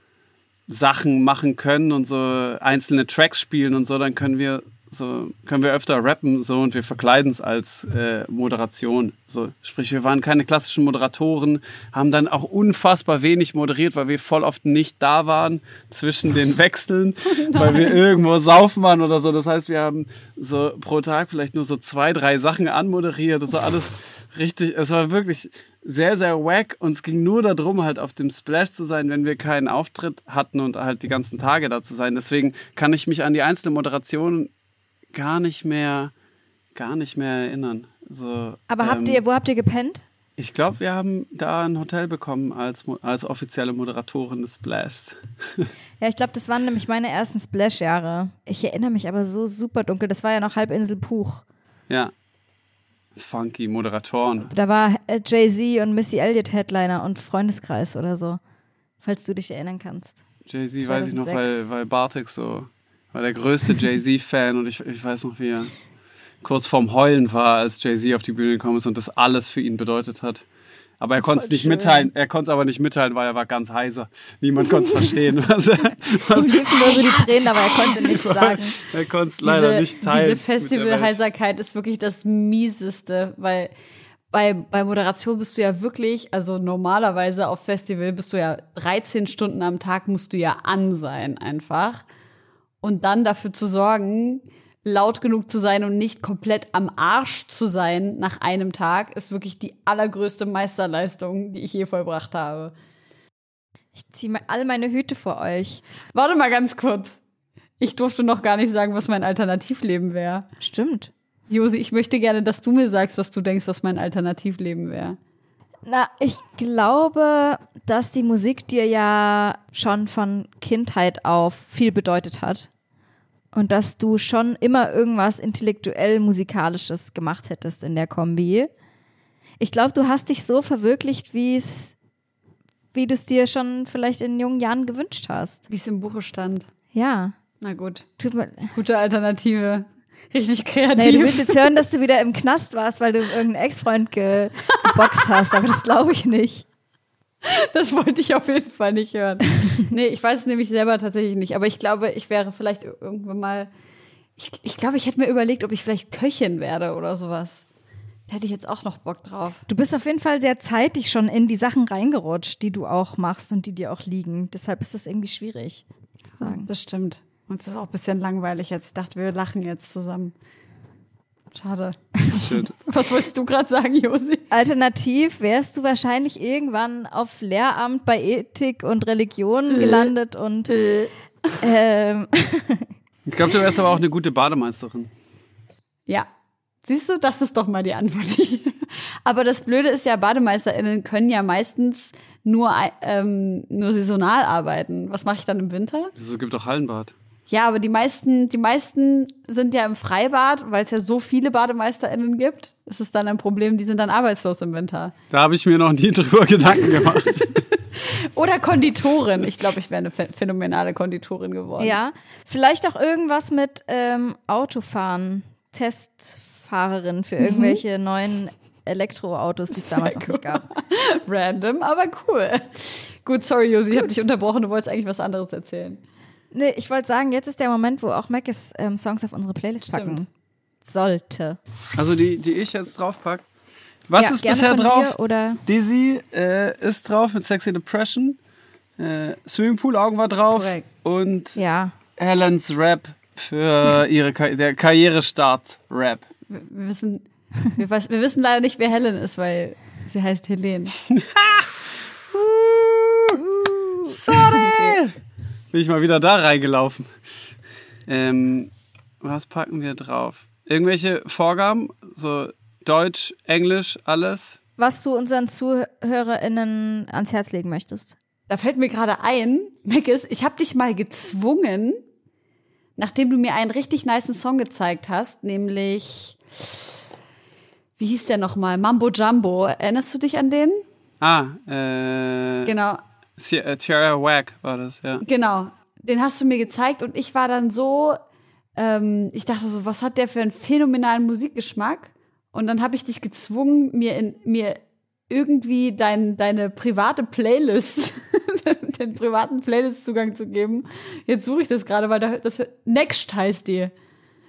Sachen machen können und so einzelne Tracks spielen und so, dann können wir so können wir öfter rappen so und wir verkleiden es als äh, Moderation. So, sprich, wir waren keine klassischen Moderatoren, haben dann auch unfassbar wenig moderiert, weil wir voll oft nicht da waren zwischen den Wechseln, weil wir irgendwo saufen waren oder so. Das heißt, wir haben so pro Tag vielleicht nur so zwei, drei Sachen anmoderiert. Das war alles richtig, es war wirklich sehr, sehr wack und es ging nur darum, halt auf dem Splash zu sein, wenn wir keinen Auftritt hatten und halt die ganzen Tage da zu sein. Deswegen kann ich mich an die einzelnen Moderationen gar nicht mehr, gar nicht mehr erinnern. So, Aber habt ähm, ihr, wo habt ihr gepennt? Ich glaube, wir haben da ein Hotel bekommen als, als offizielle Moderatorin des Splashs. Ja, ich glaube, das waren nämlich meine ersten Splash-Jahre. Ich erinnere mich aber so super dunkel. Das war ja noch Halbinsel Puch. Ja. Funky Moderatoren. Da war äh, Jay-Z und Missy Elliott Headliner und Freundeskreis oder so. Falls du dich erinnern kannst. Jay-Z weiß ich noch, 2006. weil, weil Bartek so war der größte Jay-Z-Fan und ich, ich weiß noch, wie er kurz vorm Heulen war, als Jay-Z auf die Bühne gekommen ist und das alles für ihn bedeutet hat. Aber er konnte es nicht schön. mitteilen, er konnte es aber nicht mitteilen, weil er war ganz heiser. Niemand konnte es verstehen. Was er, was, Ihm liefen nur so die Tränen, aber er konnte nichts sagen. er konnte es leider diese, nicht teilen. Diese. Festivalheiserkeit ist wirklich das Mieseste, weil bei, bei Moderation bist du ja wirklich, also normalerweise auf Festival bist du ja 13 Stunden am Tag musst du ja an sein einfach. Und dann dafür zu sorgen, laut genug zu sein und nicht komplett am Arsch zu sein nach einem Tag, ist wirklich die allergrößte Meisterleistung, die ich je vollbracht habe. Ich ziehe mal all meine Hüte vor euch. Warte mal ganz kurz. Ich durfte noch gar nicht sagen, was mein Alternativleben wäre. Stimmt. Josi, ich möchte gerne, dass du mir sagst, was du denkst, was mein Alternativleben wäre. Na, ich glaube, dass die Musik dir ja schon von Kindheit auf viel bedeutet hat. Und dass du schon immer irgendwas intellektuell musikalisches gemacht hättest in der Kombi. Ich glaube, du hast dich so verwirklicht, wie es, wie du es dir schon vielleicht in jungen Jahren gewünscht hast. Wie es im Buche stand. Ja. Na gut. Tut mir, Gute Alternative. Richtig naja, du kreativ. willst jetzt hören, dass du wieder im Knast warst, weil du irgendeinen Ex-Freund ge geboxt hast, aber das glaube ich nicht. das wollte ich auf jeden Fall nicht hören. nee, ich weiß es nämlich selber tatsächlich nicht. Aber ich glaube, ich wäre vielleicht irgendwann mal. Ich, ich glaube, ich hätte mir überlegt, ob ich vielleicht Köchin werde oder sowas. Da hätte ich jetzt auch noch Bock drauf. Du bist auf jeden Fall sehr zeitig schon in die Sachen reingerutscht, die du auch machst und die dir auch liegen. Deshalb ist das irgendwie schwierig zu sagen. Das stimmt. Und es ist auch ein bisschen langweilig jetzt. Ich dachte, wir lachen jetzt zusammen. Schade. Shit. Was wolltest du gerade sagen, Josi? Alternativ wärst du wahrscheinlich irgendwann auf Lehramt bei Ethik und Religion gelandet und ähm, Ich glaube, du wärst aber auch eine gute Bademeisterin. Ja. Siehst du, das ist doch mal die Antwort. Aber das Blöde ist ja, BademeisterInnen können ja meistens nur, ähm, nur saisonal arbeiten. Was mache ich dann im Winter? Es gibt auch Hallenbad. Ja, aber die meisten, die meisten sind ja im Freibad, weil es ja so viele BademeisterInnen gibt. Ist es dann ein Problem, die sind dann arbeitslos im Winter. Da habe ich mir noch nie drüber Gedanken gemacht. Oder Konditorin. Ich glaube, ich wäre eine phän- phänomenale Konditorin geworden. ja, vielleicht auch irgendwas mit ähm, Autofahren, Testfahrerin für irgendwelche neuen Elektroautos, die es damals noch nicht gab. Random, aber cool. Gut, sorry, Josi, ich habe dich unterbrochen. Du wolltest eigentlich was anderes erzählen. Nee, ich wollte sagen, jetzt ist der Moment, wo auch Mac ähm, Songs auf unsere Playlist packen. sollte. Also die, die ich jetzt draufpack. Was Ja, ist bisher drauf? oder- Dizzy äh, ist drauf mit Sexy Depression. Äh, Swimmingpool Augen war drauf. Korrekt. Und Ja. Helens Rap für ihre der Karrierestart Rap. Wir, wir wissen, wir, weiß, wir wissen leider nicht, wer Helen ist, weil sie heißt Helene. Sorry! Bin ich mal wieder da reingelaufen. Ähm, was packen wir drauf? Irgendwelche Vorgaben? So Deutsch, Englisch, alles? Was du unseren ZuhörerInnen ans Herz legen möchtest. Da fällt mir gerade ein, Meckes, ich habe dich mal gezwungen, nachdem du mir einen richtig niceen Song gezeigt hast, nämlich, wie hieß der nochmal? Mambo Jumbo. Erinnerst du dich an den? Ah, äh, Genau, Tierra Whack war das, ja. genau. Den hast du mir gezeigt und ich war dann so, ähm, ich dachte so, was hat der für einen phänomenalen Musikgeschmack? Und dann habe ich dich gezwungen, mir in mir irgendwie dein, deine private Playlist, den privaten Playlist-Zugang zu geben. Jetzt suche ich das gerade, weil da, das Next heißt die.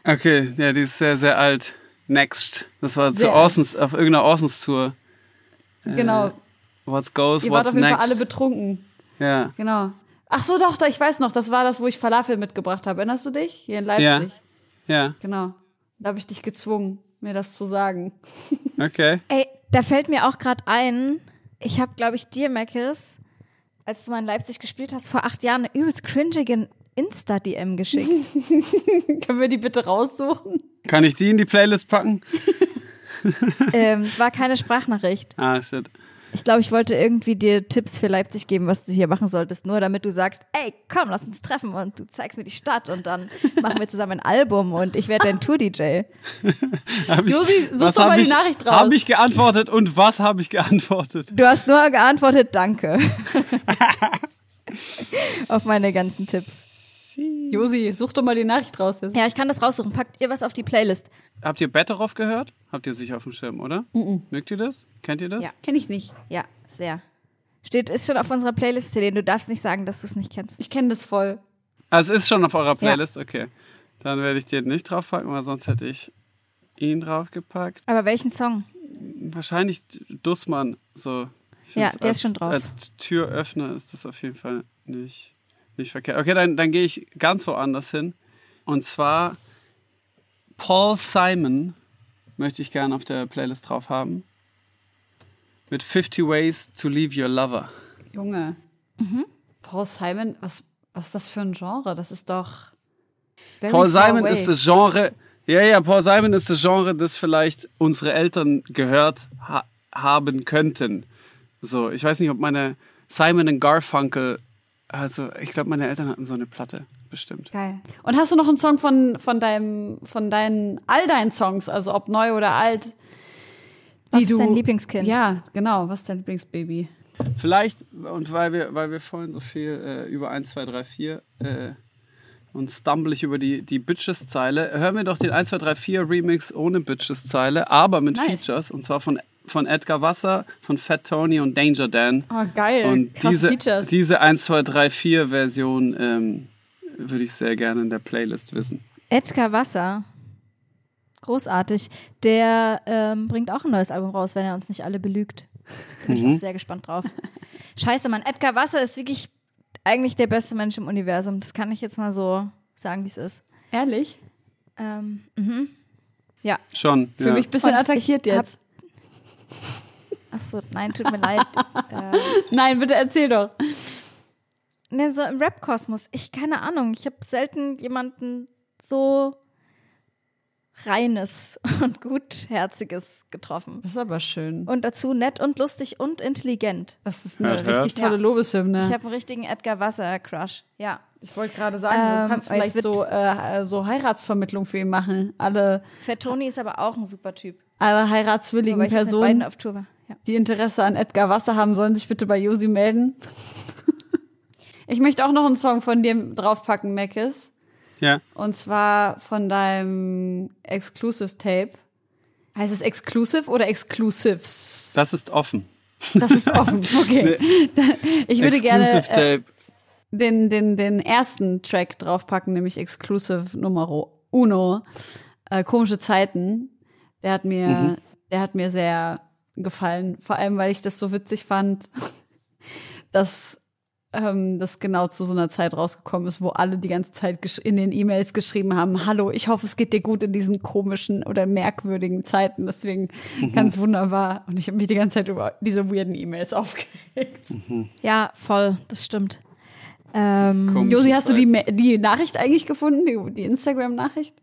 Okay, ja, die ist sehr, sehr alt. Next. Das war zu Orsons, auf irgendeiner Orsons-Tour. Genau. What's goes, Ihr wart what's auf jeden next. Fall alle betrunken. ja, Genau. Ach so, doch, doch, ich weiß noch, das war das, wo ich Falafel mitgebracht habe. Erinnerst du dich? Hier in Leipzig. ja, Genau. Da habe ich dich gezwungen, mir das zu sagen. okay. Ey, da fällt mir auch gerade ein, ich habe, glaube ich, dir, Mackes, als du mal in Leipzig gespielt hast, vor acht Jahren eine übelst cringigen Insta-DM geschickt. Können wir die bitte raussuchen? Kann ich die in die Playlist packen? ähm, es war keine Sprachnachricht. Ah, shit. Ich glaube, ich wollte irgendwie dir Tipps für Leipzig geben, was du hier machen solltest, nur damit du sagst, ey, komm, lass uns treffen und du zeigst mir die Stadt und dann machen wir zusammen ein Album und ich werde dein Tour-DJ. Josi, such doch mal die ich, Nachricht raus. Habe ich geantwortet und was habe ich geantwortet? Du hast nur geantwortet, danke. auf meine ganzen Tipps. Josi, such doch mal die Nachricht raus. Jetzt. Ja, ich kann das raussuchen. Packt ihr was auf die Playlist? Habt ihr Betteroff gehört? Habt ihr sicher auf dem Schirm, oder? Mögt ihr das? Kennt ihr das? Ja. Kenn ich nicht. Ja, sehr. Steht, ist schon auf unserer Playlist, Helene. Du darfst nicht sagen, dass du es nicht kennst. Ich kenne das voll. Also es ist schon auf eurer Playlist? Okay. Dann werde ich den nicht draufpacken, weil sonst hätte ich ihn draufgepackt. Aber welchen Song? Wahrscheinlich Dussmann. So. Ja, der ist als, schon drauf. Als Türöffner ist das auf jeden Fall nicht, nicht verkehrt. Okay, dann, dann gehe ich ganz woanders hin. Und zwar Paul Simon möchte ich gerne auf der Playlist drauf haben. Mit 50 Ways to Leave Your Lover. Junge. Paul Simon, was, was ist das für ein Genre? Das ist doch. very Paul far Simon away. ist das Genre, ja, ja, Paul Simon ist das Genre, das vielleicht unsere Eltern gehört ha haben könnten. So, ich weiß nicht, ob meine Simon und Garfunkel, also ich glaube, meine Eltern hatten so eine Platte, bestimmt. Geil. Und hast du noch einen Song von, von deinem, von deinen, all deinen Songs, also ob neu oder alt? Was ist du, dein Lieblingskind? Ja, genau. Was ist dein Lieblingsbaby? Vielleicht, und weil wir, weil wir vorhin so viel äh, über 1, 2, 3, 4 äh, und stumble ich über die, die Bitches-Zeile, hör mir doch den 1, 2, 3, 4 Remix ohne Bitches-Zeile, aber mit Nice. Features, und zwar von, von Edgar Wasser, von Fat Tony und Danger Dan. Oh, geil. Und Krass diese, Features. diese 1, 2, 3, 4 Version ähm, würde ich sehr gerne in der Playlist wissen. Edgar Wasser. Großartig. Der ähm, bringt auch ein neues Album raus, wenn er uns nicht alle belügt. Bin ich auch sehr gespannt drauf. Scheiße, Mann. Edgar Wasser ist wirklich eigentlich der beste Mensch im Universum. Das kann ich jetzt mal so sagen, wie es ist. Ehrlich? Ähm, mhm. Ja. Schon. Für ja. mich ein bisschen Und attackiert jetzt. Achso, nein, tut mir leid. äh, Nein, bitte erzähl doch. Ne, so im Rap-Kosmos. Ich, keine Ahnung. Ich habe selten jemanden so reines und gutherziges getroffen. Das ist aber schön. Und dazu nett und lustig und intelligent. Das ist eine Hört, hört. richtig tolle Ja. Lobeshymne. Ich habe einen richtigen Edgar Wasser-Crush. Ja. Ich wollte gerade sagen, Ähm, du kannst vielleicht so, äh, so Heiratsvermittlung für ihn machen. Alle, Fat Tony ist aber auch ein super Typ. alle heiratswilligen Personen, auf Tour war. Ja. die Interesse an Edgar Wasser haben, sollen sich bitte bei Josi melden. Ich möchte auch noch einen Song von dir draufpacken, Mackes. ja. Und zwar von deinem Exclusive Tape. Heißt es Exclusive oder Exclusives? Das ist offen. Das ist offen. Okay. Ich würde gerne Exclusive äh, Tape. den, den, den ersten Track draufpacken, nämlich Exclusive Numero Uno. äh, komische Zeiten. Der hat mir, der hat mir sehr gefallen. Vor allem, weil ich das so witzig fand, dass ähm, das genau zu so einer Zeit rausgekommen ist, wo alle die ganze Zeit in den E-Mails geschrieben haben, hallo, ich hoffe, es geht dir gut in diesen komischen oder merkwürdigen Zeiten. Deswegen ganz wunderbar. Und ich habe mich die ganze Zeit über diese weirden E-Mails aufgeregt. Ja, voll, das stimmt. Ähm, Josi, hast du die, die Nachricht eigentlich gefunden, die, die Instagram-Nachricht?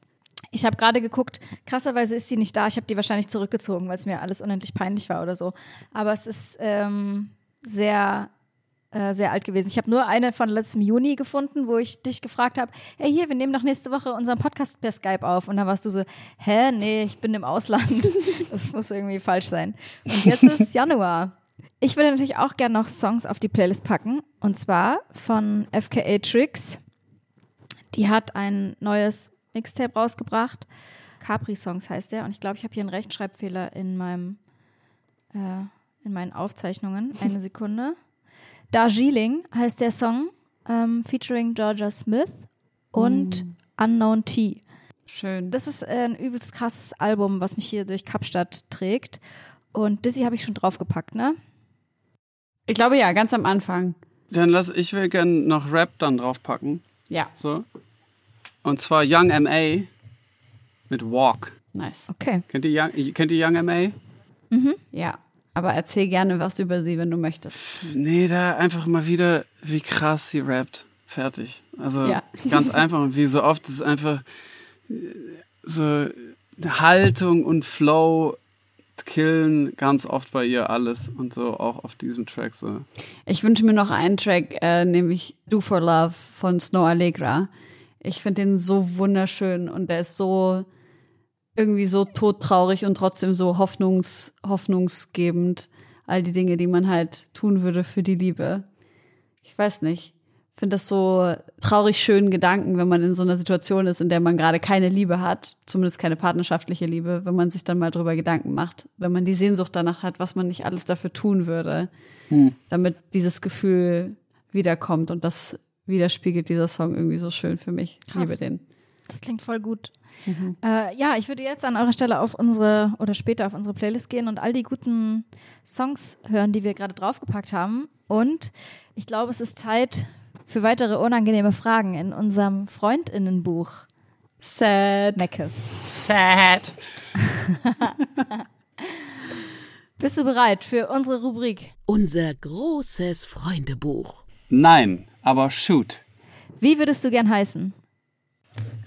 ich habe gerade geguckt, krasserweise ist die nicht da. Ich habe die wahrscheinlich zurückgezogen, weil es mir alles unendlich peinlich war oder so. Aber es ist ähm, sehr, äh, sehr alt gewesen. Ich habe nur eine von letztem Juni gefunden, wo ich dich gefragt habe, hey hier, wir nehmen doch nächste Woche unseren Podcast per Skype auf. Und dann warst du so, hä, nee, ich bin im Ausland. Das muss irgendwie falsch sein. Und jetzt ist Januar. Ich würde natürlich auch gerne noch Songs auf die Playlist packen. Und zwar von FKA Tricks. Die hat ein neues Mixtape rausgebracht. Capri Songs heißt der. Und ich glaube, ich habe hier einen Rechtschreibfehler in meinem, äh, in meinen Aufzeichnungen. Eine Sekunde. Darjeeling heißt der Song, ähm, featuring Georgia Smith und Unknown T. Schön. Das ist äh, ein übelst krasses Album, was mich hier durch Kapstadt trägt. Und Dizzy habe ich schon draufgepackt, ne? Ich glaube ja, ganz am Anfang. Dann lass, ich will gern noch Rap dann draufpacken. Ja, So. Und zwar Young M.A. mit Walk. nice. Okay. Kennt ihr Young, kennt ihr Young M.A.? Ja, aber erzähl gerne was über sie, wenn du möchtest. Nee, da einfach mal wieder, wie krass sie rappt. Fertig. Also Ja. ganz einfach. Und wie so oft ist einfach äh, so Haltung und Flow killen ganz oft bei ihr alles. Und so auch auf diesem Track so. Ich wünsche mir noch einen Track, äh, nämlich Do for Love von Snow Allegra. Ich finde den so wunderschön und der ist so irgendwie so todtraurig und trotzdem so hoffnungs, hoffnungsgebend. All die Dinge, die man halt tun würde für die Liebe. Ich weiß nicht. Finde das so traurig schönen Gedanken, wenn man in so einer Situation ist, in der man gerade keine Liebe hat, zumindest keine partnerschaftliche Liebe, wenn man sich dann mal drüber Gedanken macht, wenn man die Sehnsucht danach hat, was man nicht alles dafür tun würde, damit dieses Gefühl wiederkommt und das widerspiegelt dieser Song irgendwie so schön für mich. Ich Krass. liebe den. Das klingt voll gut. Äh, ja, ich würde jetzt an eurer Stelle auf unsere oder später auf unsere Playlist gehen und all die guten Songs hören, die wir gerade draufgepackt haben. Und ich glaube, es ist Zeit für weitere unangenehme Fragen in unserem Freundinnenbuch Sad. Meckes. Sad. Bist du bereit für unsere Rubrik? Unser großes Freundebuch. Nein, aber shoot. Wie würdest du gern heißen?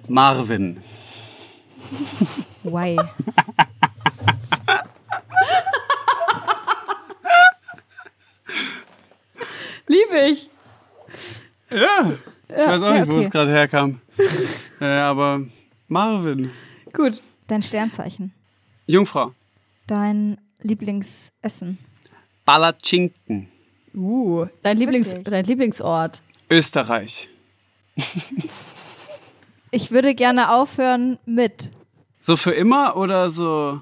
Marvin. Why? Liebe ich. Ja. Ich weiß auch ja, nicht, wo okay. es gerade herkam. äh, aber Marvin. Gut. Dein Sternzeichen. Jungfrau. Dein Lieblingsessen. Palatschinken. Uh, dein, Lieblings, Wirklich? dein Lieblingsort. Österreich. Ich würde gerne aufhören mit. So für immer oder so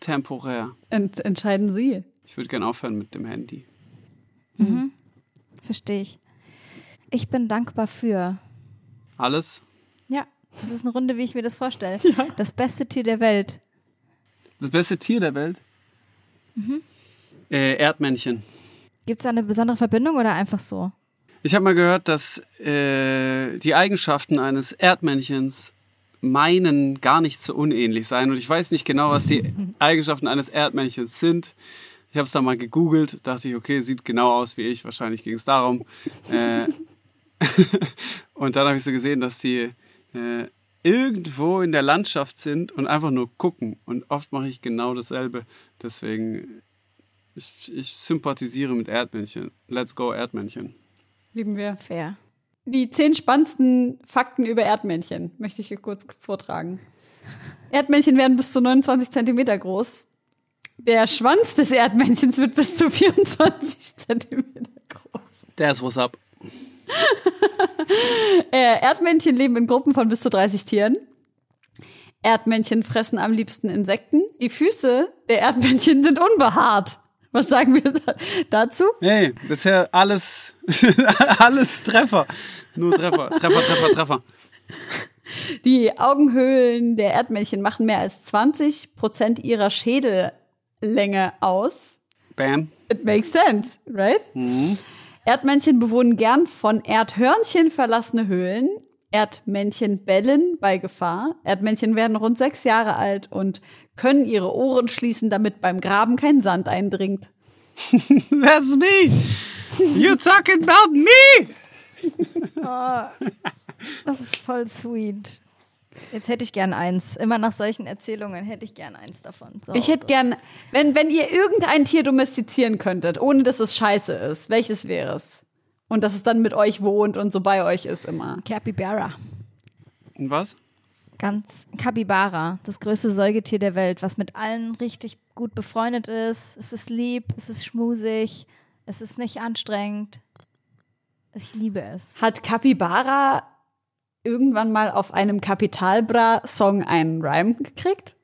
temporär? Ent entscheiden Sie. Ich würde gerne aufhören mit dem Handy. Verstehe ich. Ich bin dankbar für. Alles? Ja, das ist eine Runde, wie ich mir das vorstelle. Das beste Tier der Welt. Das beste Tier der Welt? Äh, Erdmännchen. Gibt es da eine besondere Verbindung oder einfach so? Ich habe mal gehört, dass äh, die Eigenschaften eines Erdmännchens meinen gar nicht so unähnlich sein. Und ich weiß nicht genau, was die Eigenschaften eines Erdmännchens sind. Ich habe es dann mal gegoogelt, dachte ich, okay, sieht genau aus wie ich. Wahrscheinlich ging es darum. Äh, und dann habe ich so gesehen, dass die äh, irgendwo in der Landschaft sind und einfach nur gucken. Und oft mache ich genau dasselbe. Deswegen, ich, ich sympathisiere mit Erdmännchen. Let's go Erdmännchen. Lieben wir. Fair. Die zehn spannendsten Fakten über Erdmännchen möchte ich hier kurz vortragen. Erdmännchen werden bis zu 29 Zentimeter groß. Der Schwanz des Erdmännchens wird bis zu 24 Zentimeter groß. That's what's up. Äh, Erdmännchen leben in Gruppen von bis zu 30 Tieren. Erdmännchen fressen am liebsten Insekten. Die Füße der Erdmännchen sind unbehaart. Was sagen wir da dazu? Hey, bisher alles, alles Treffer. Nur Treffer, Treffer, Treffer, Treffer. Die Augenhöhlen der Erdmännchen machen mehr als 20 Prozent ihrer Schädellänge aus. Bam. It makes sense, right? Erdmännchen bewohnen gern von Erdhörnchen verlassene Höhlen. Erdmännchen bellen bei Gefahr. Erdmännchen werden rund sechs Jahre alt und können ihre Ohren schließen, damit beim Graben kein Sand eindringt. That's me. You talking about me? Das ist voll sweet. Jetzt hätte ich gern eins. Immer nach solchen Erzählungen hätte ich gern eins davon. Ich hätte gern, wenn, wenn ihr irgendein Tier domestizieren könntet, ohne dass es scheiße ist, welches wäre es? Und dass es dann mit euch wohnt und so bei euch ist immer. Capybara. Und was? Ganz Capybara, das größte Säugetier der Welt, was mit allen richtig gut befreundet ist. Es ist lieb, es ist schmusig, es ist nicht anstrengend. Ich liebe es. Hat Capybara irgendwann mal auf einem Kapitalbra-Song einen Rhyme gekriegt?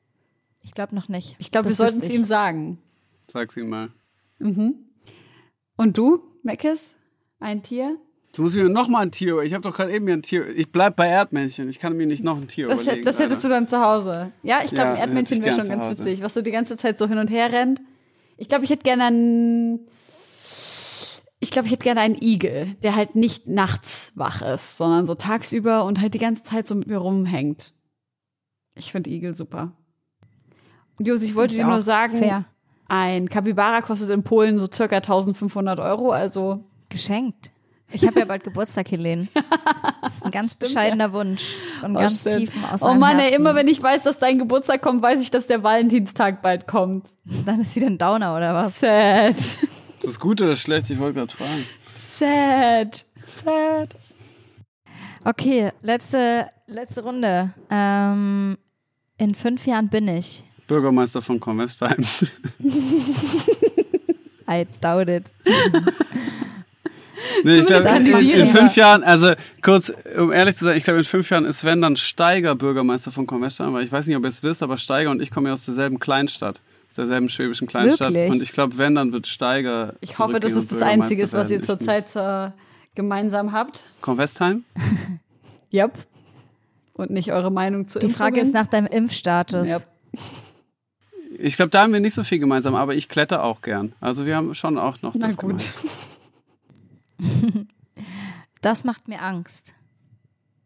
Ich glaube noch nicht. Ich glaube, wir sollten es ihm sagen. Sag's ihm mal. Und du, Meckes? Ein Tier? Du musst mir noch mal ein Tier. Ich habe doch gerade eben mir ein Tier. Ich bleib bei Erdmännchen. Ich kann mir nicht noch ein Tier Das, überlegen. das hättest du dann zu Hause. Ja, ich glaube, Ja, ein Erdmännchen wäre schon ganz witzig, was so die ganze Zeit so hin und her rennt. Ich glaube, ich hätte gerne einen. Ich glaube, ich hätte gerne einen Igel, der halt nicht nachts wach ist, sondern so tagsüber und halt die ganze Zeit so mit mir rumhängt. Ich finde Igel super. Und Jos, ich wollte ich dir nur sagen, Fair. ein Capybara kostet in Polen so circa 1500 Euro, also Geschenkt. Ich habe ja bald Geburtstag, Helene. Das ist ein ganz bescheidener Wunsch. Von ganz stimmt. tiefem aus Oh Mann, ey, immer wenn ich weiß, dass dein Geburtstag kommt, weiß ich, dass der Valentinstag bald kommt. Dann ist wieder ein Downer oder was? Sad. Ist das gut oder schlecht? Ich wollte gerade fragen. Sad. Sad. Okay, letzte, letzte Runde. Ähm, in fünf Jahren bin ich. Bürgermeister von Convestheim. I doubt it. Nee, ich glaube, Zumindest in, fünf Jahren, also kurz, um ehrlich zu sein, ich glaube, in fünf Jahren ist Sven dann Steiger Bürgermeister von Convestheim, weil ich weiß nicht, ob ihr es wisst, aber Steiger und ich kommen ja aus derselben Kleinstadt, aus derselben schwäbischen Kleinstadt. Wirklich? Und ich glaube, wenn, dann wird Steiger. Ich hoffe, es und das Einzige ist, was ihr zurzeit zur, gemeinsam habt. nicht. Convestheim? Yep. Und nicht eure Meinung zu Die Frage ist nach deinem Impfstatus. Yep. Ich glaube, da haben wir nicht so viel gemeinsam, aber ich kletter auch gern. Also wir haben schon auch noch Na das gut. gemeinsam. Das macht mir Angst.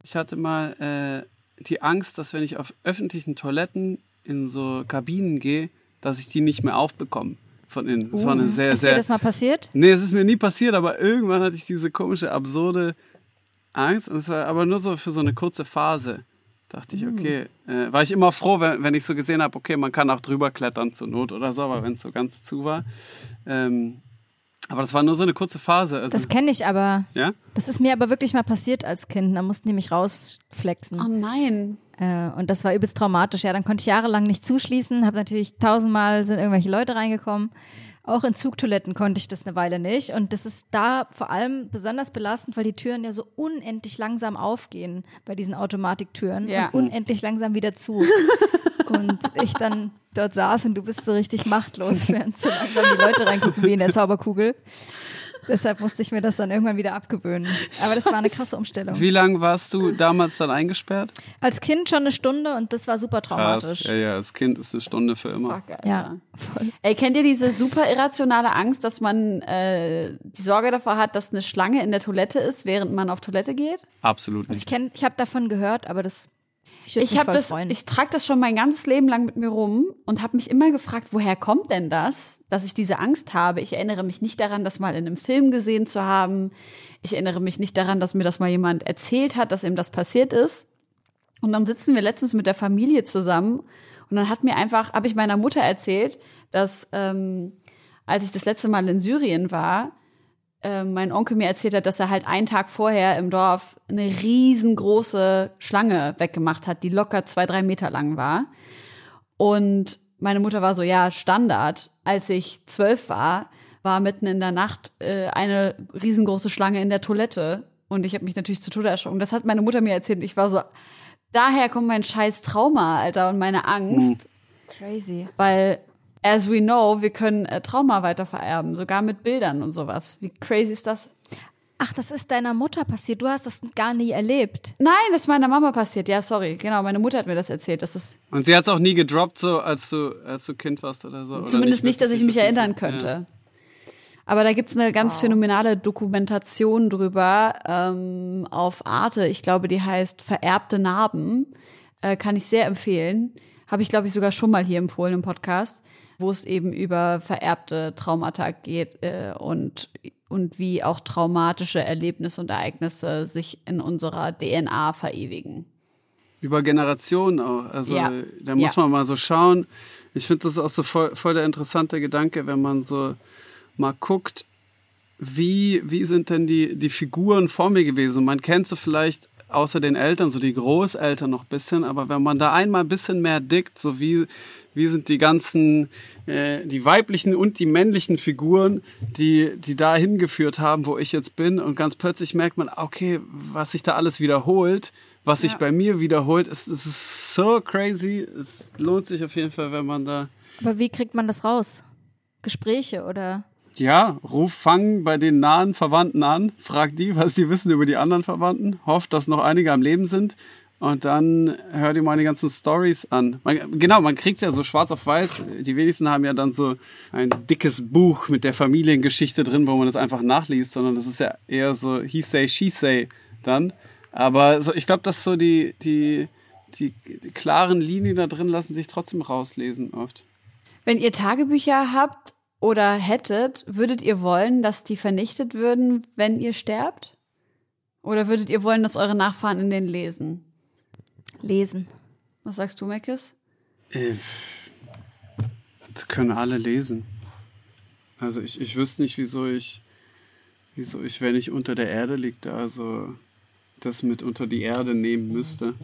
Ich hatte mal äh, die Angst, dass wenn ich auf öffentlichen Toiletten in so Kabinen gehe, dass ich die nicht mehr aufbekomme. Von innen. Das war eine sehr, Uh, Ist sehr. dir das mal passiert? Nee, es ist mir nie passiert, aber irgendwann hatte ich diese komische, absurde Angst. Und es war aber nur so für so eine kurze Phase. Dachte ich, okay. Äh, war ich immer froh, wenn, wenn ich so gesehen habe, okay, man kann auch drüber klettern zur Not oder so, aber wenn es so ganz zu war. Ähm, aber das war nur so eine kurze Phase. Also, Das kenne ich aber. ja? Das ist mir aber wirklich mal passiert als Kind. Da mussten die mich rausflexen. Oh nein. Äh, und das war übelst traumatisch. Ja, dann konnte ich jahrelang nicht zuschließen. Habe natürlich tausendmal sind irgendwelche Leute reingekommen. Auch in Zugtoiletten konnte ich das eine Weile nicht. Und das ist da vor allem besonders belastend, weil die Türen ja so unendlich langsam aufgehen bei diesen Automatiktüren Ja. und unendlich langsam wieder zu. und ich dann dort saß und du bist so richtig machtlos, während so langsam die Leute reingucken wie in der Zauberkugel. Deshalb musste ich mir das dann irgendwann wieder abgewöhnen. Aber das war eine krasse Umstellung. Wie lange warst du damals dann eingesperrt? Als Kind schon eine Stunde und das war super traumatisch. Ja, ja, als Kind ist eine Stunde für immer. Fuck, Alter. Ja, voll. Ey, kennt ihr diese super irrationale Angst, dass man äh, die Sorge davor hat, dass eine Schlange in der Toilette ist, während man auf Toilette geht? Absolut Also nicht. ich kenn, ich habe davon gehört, aber das ich Ich habe das, freuen. ich trage das schon mein ganzes Leben lang mit mir rum und habe mich immer gefragt, woher kommt denn das, dass ich diese Angst habe? Ich erinnere mich nicht daran, das mal in einem Film gesehen zu haben. Ich erinnere mich nicht daran, dass mir das mal jemand erzählt hat, dass ihm das passiert ist. Und dann sitzen wir letztens mit der Familie zusammen und dann hat mir einfach, habe ich meiner Mutter erzählt, dass ähm, als ich das letzte Mal in Syrien war, äh, mein Onkel mir erzählt hat, dass er halt einen Tag vorher im Dorf eine riesengroße Schlange weggemacht hat, die locker zwei, drei Meter lang war. Und meine Mutter war so, ja, Standard. Als ich zwölf war, war mitten in der Nacht äh, eine riesengroße Schlange in der Toilette. Und ich habe mich natürlich zu Tode erschrocken. Das hat meine Mutter mir erzählt. Und ich war so, daher kommt mein scheiß Trauma, Alter, und meine Angst. Crazy. Weil, as we know, wir können äh, Trauma weiter vererben, sogar mit Bildern und sowas. Wie crazy ist das? Ach, das ist deiner Mutter passiert. Du hast das gar nie erlebt. Nein, das ist meiner Mama passiert. Ja, sorry. Genau, meine Mutter hat mir das erzählt. Das ist Und sie hat es auch nie gedroppt, so als du, als du Kind warst oder so. Oder zumindest nicht, dass ich mich erinnern ja. könnte. Aber da gibt's eine ganz phänomenale Dokumentation drüber ähm, auf Arte. Ich glaube, die heißt Vererbte Narben. Äh, kann ich sehr empfehlen. Habe ich, glaube ich, sogar schon mal hier empfohlen im Podcast, wo es eben über vererbte Traumata geht äh, und, und wie auch traumatische Erlebnisse und Ereignisse sich in unserer DNA verewigen. Über Generationen auch. Also Ja. da muss Ja. man mal so schauen. Ich finde das ist auch so voll, voll der interessante Gedanke, wenn man so mal guckt, wie, wie sind denn die, die Figuren vor mir gewesen? Man kennt so vielleicht außer den Eltern, so die Großeltern noch ein bisschen, aber wenn man da einmal ein bisschen mehr dickt, so wie, wie sind die ganzen, äh, die weiblichen und die männlichen Figuren, die, die da hingeführt haben, wo ich jetzt bin und ganz plötzlich merkt man, okay, was sich da alles wiederholt, was sich bei mir wiederholt, es, es ist so crazy, es lohnt sich auf jeden Fall, wenn man da Aber wie kriegt man das raus? Gespräche oder? Ja, ruf, fang bei den nahen Verwandten an, frag die, was die wissen über die anderen Verwandten, hofft, dass noch einige am Leben sind und dann hör dir die ganzen Stories an. Man, genau, man kriegt's ja so schwarz auf weiß. Die wenigsten haben ja dann so ein dickes Buch mit der Familiengeschichte drin, wo man das einfach nachliest, sondern das ist ja eher so he say, she say dann. Aber so, ich glaube, dass so die, die, die klaren Linien da drin lassen sich trotzdem rauslesen oft. Wenn ihr Tagebücher habt oder hättet, würdet ihr wollen, dass die vernichtet würden, wenn ihr sterbt? Oder würdet ihr wollen, dass eure Nachfahren in den lesen? Lesen. Was sagst du, Meckes? Äh, Das können alle lesen. Also ich, ich wüsste nicht, wieso ich, wieso ich, wenn ich unter der Erde liegt, also das mit unter die Erde nehmen müsste.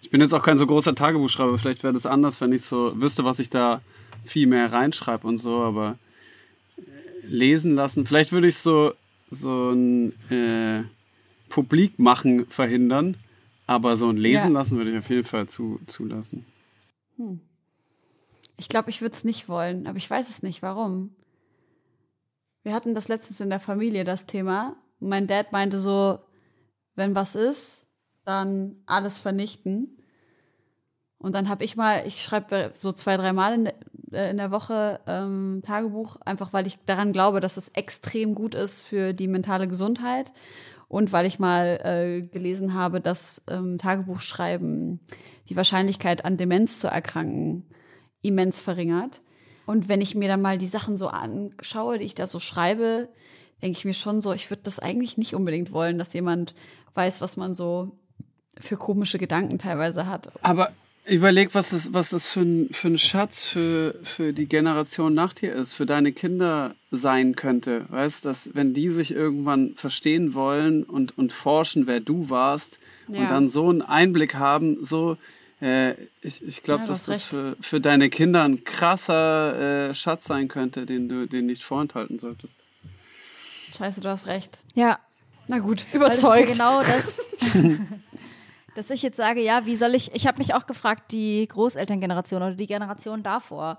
Ich bin jetzt auch kein so großer Tagebuchschreiber, vielleicht wäre das anders, wenn ich so wüsste, was ich da viel mehr reinschreibe und so, aber äh, lesen lassen, vielleicht würde ich so, so ein äh, Publik machen verhindern, aber so ein Lesen Ja. lassen würde ich auf jeden Fall zu, zulassen. Ich glaube, ich würde es nicht wollen, aber ich weiß es nicht. Warum? Wir hatten das letztens in der Familie, das Thema. Mein Dad meinte so, wenn was ist, dann alles vernichten. Und dann habe ich mal, ich schreibe so zwei, drei Mal in, der- äh, in der Woche ähm, Tagebuch, einfach weil ich daran glaube, dass es extrem gut ist für die mentale Gesundheit. Und weil ich mal äh, gelesen habe, dass ähm, Tagebuchschreiben die Wahrscheinlichkeit an Demenz zu erkranken immens verringert. Und wenn ich mir dann mal die Sachen so anschaue, die ich da so schreibe, denke ich mir schon so, ich würde das eigentlich nicht unbedingt wollen, dass jemand weiß, was man so für komische Gedanken teilweise hat. Aber überleg, was das, was das für ein, für ein Schatz für, für die Generation nach dir ist, für deine Kinder sein könnte. Weißt, dass wenn die sich irgendwann verstehen wollen und, und forschen, wer du warst Ja. und dann so einen Einblick haben, so, äh, ich, ich glaube, Ja, dass das für, für deine Kinder ein krasser äh, Schatz sein könnte, den du den nicht vorenthalten solltest. Scheiße, du hast recht. Ja, Na gut, Weil das ist ja überzeugt. genau das, dass ich jetzt sage, ja, wie soll ich, ich habe mich auch gefragt, die Großelterngeneration oder die Generation davor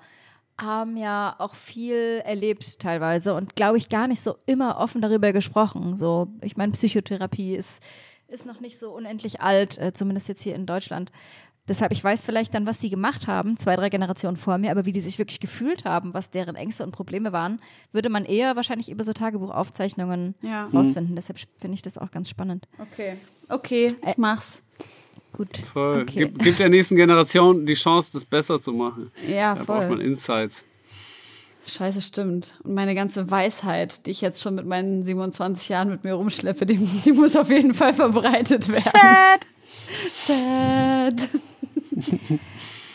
haben ja auch viel erlebt teilweise und glaube ich gar nicht so immer offen darüber gesprochen. So, ich meine, Psychotherapie ist, ist noch nicht so unendlich alt, äh, zumindest jetzt hier in Deutschland. Deshalb, ich weiß vielleicht dann, was sie gemacht haben, zwei, drei Generationen vor mir, aber wie die sich wirklich gefühlt haben, was deren Ängste und Probleme waren, würde man eher wahrscheinlich über so Tagebuchaufzeichnungen Ja. rausfinden. Deshalb finde ich das auch ganz spannend. Okay. Okay, ich mach's. Gut. Voll. Okay. Gib, gib der nächsten Generation die Chance, das besser zu machen. Ja, Da braucht man voll. Insights. Scheiße, stimmt. Und meine ganze Weisheit, die ich jetzt schon mit meinen 27 Jahren mit mir rumschleppe, die, die muss auf jeden Fall verbreitet werden. Sad. Sad.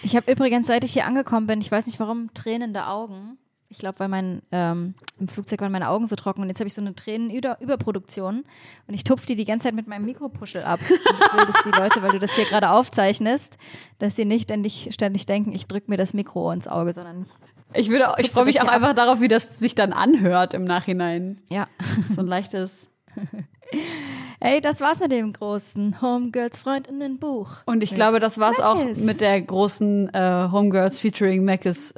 Ich habe übrigens, seit ich hier angekommen bin, ich weiß nicht warum, tränende Augen. Ich glaube, weil mein ähm, im Flugzeug waren meine Augen so trocken und jetzt habe ich so eine Tränenüberproduktion und ich tupfe die die ganze Zeit mit meinem Mikropuschel ab. Und ich will, dass die Leute, weil du das hier gerade aufzeichnest, dass sie nicht ständig, ständig denken, ich drück mir das Mikro ins Auge, sondern Ich würde, ich freue mich auch ab. einfach darauf, wie das sich dann anhört im Nachhinein. ja. So ein leichtes. Ey, das war's mit dem großen Homegirls Freundinnen Buch. Und ich glaube, das war's auch Mackes. mit der großen äh, Homegirls featuring Mackes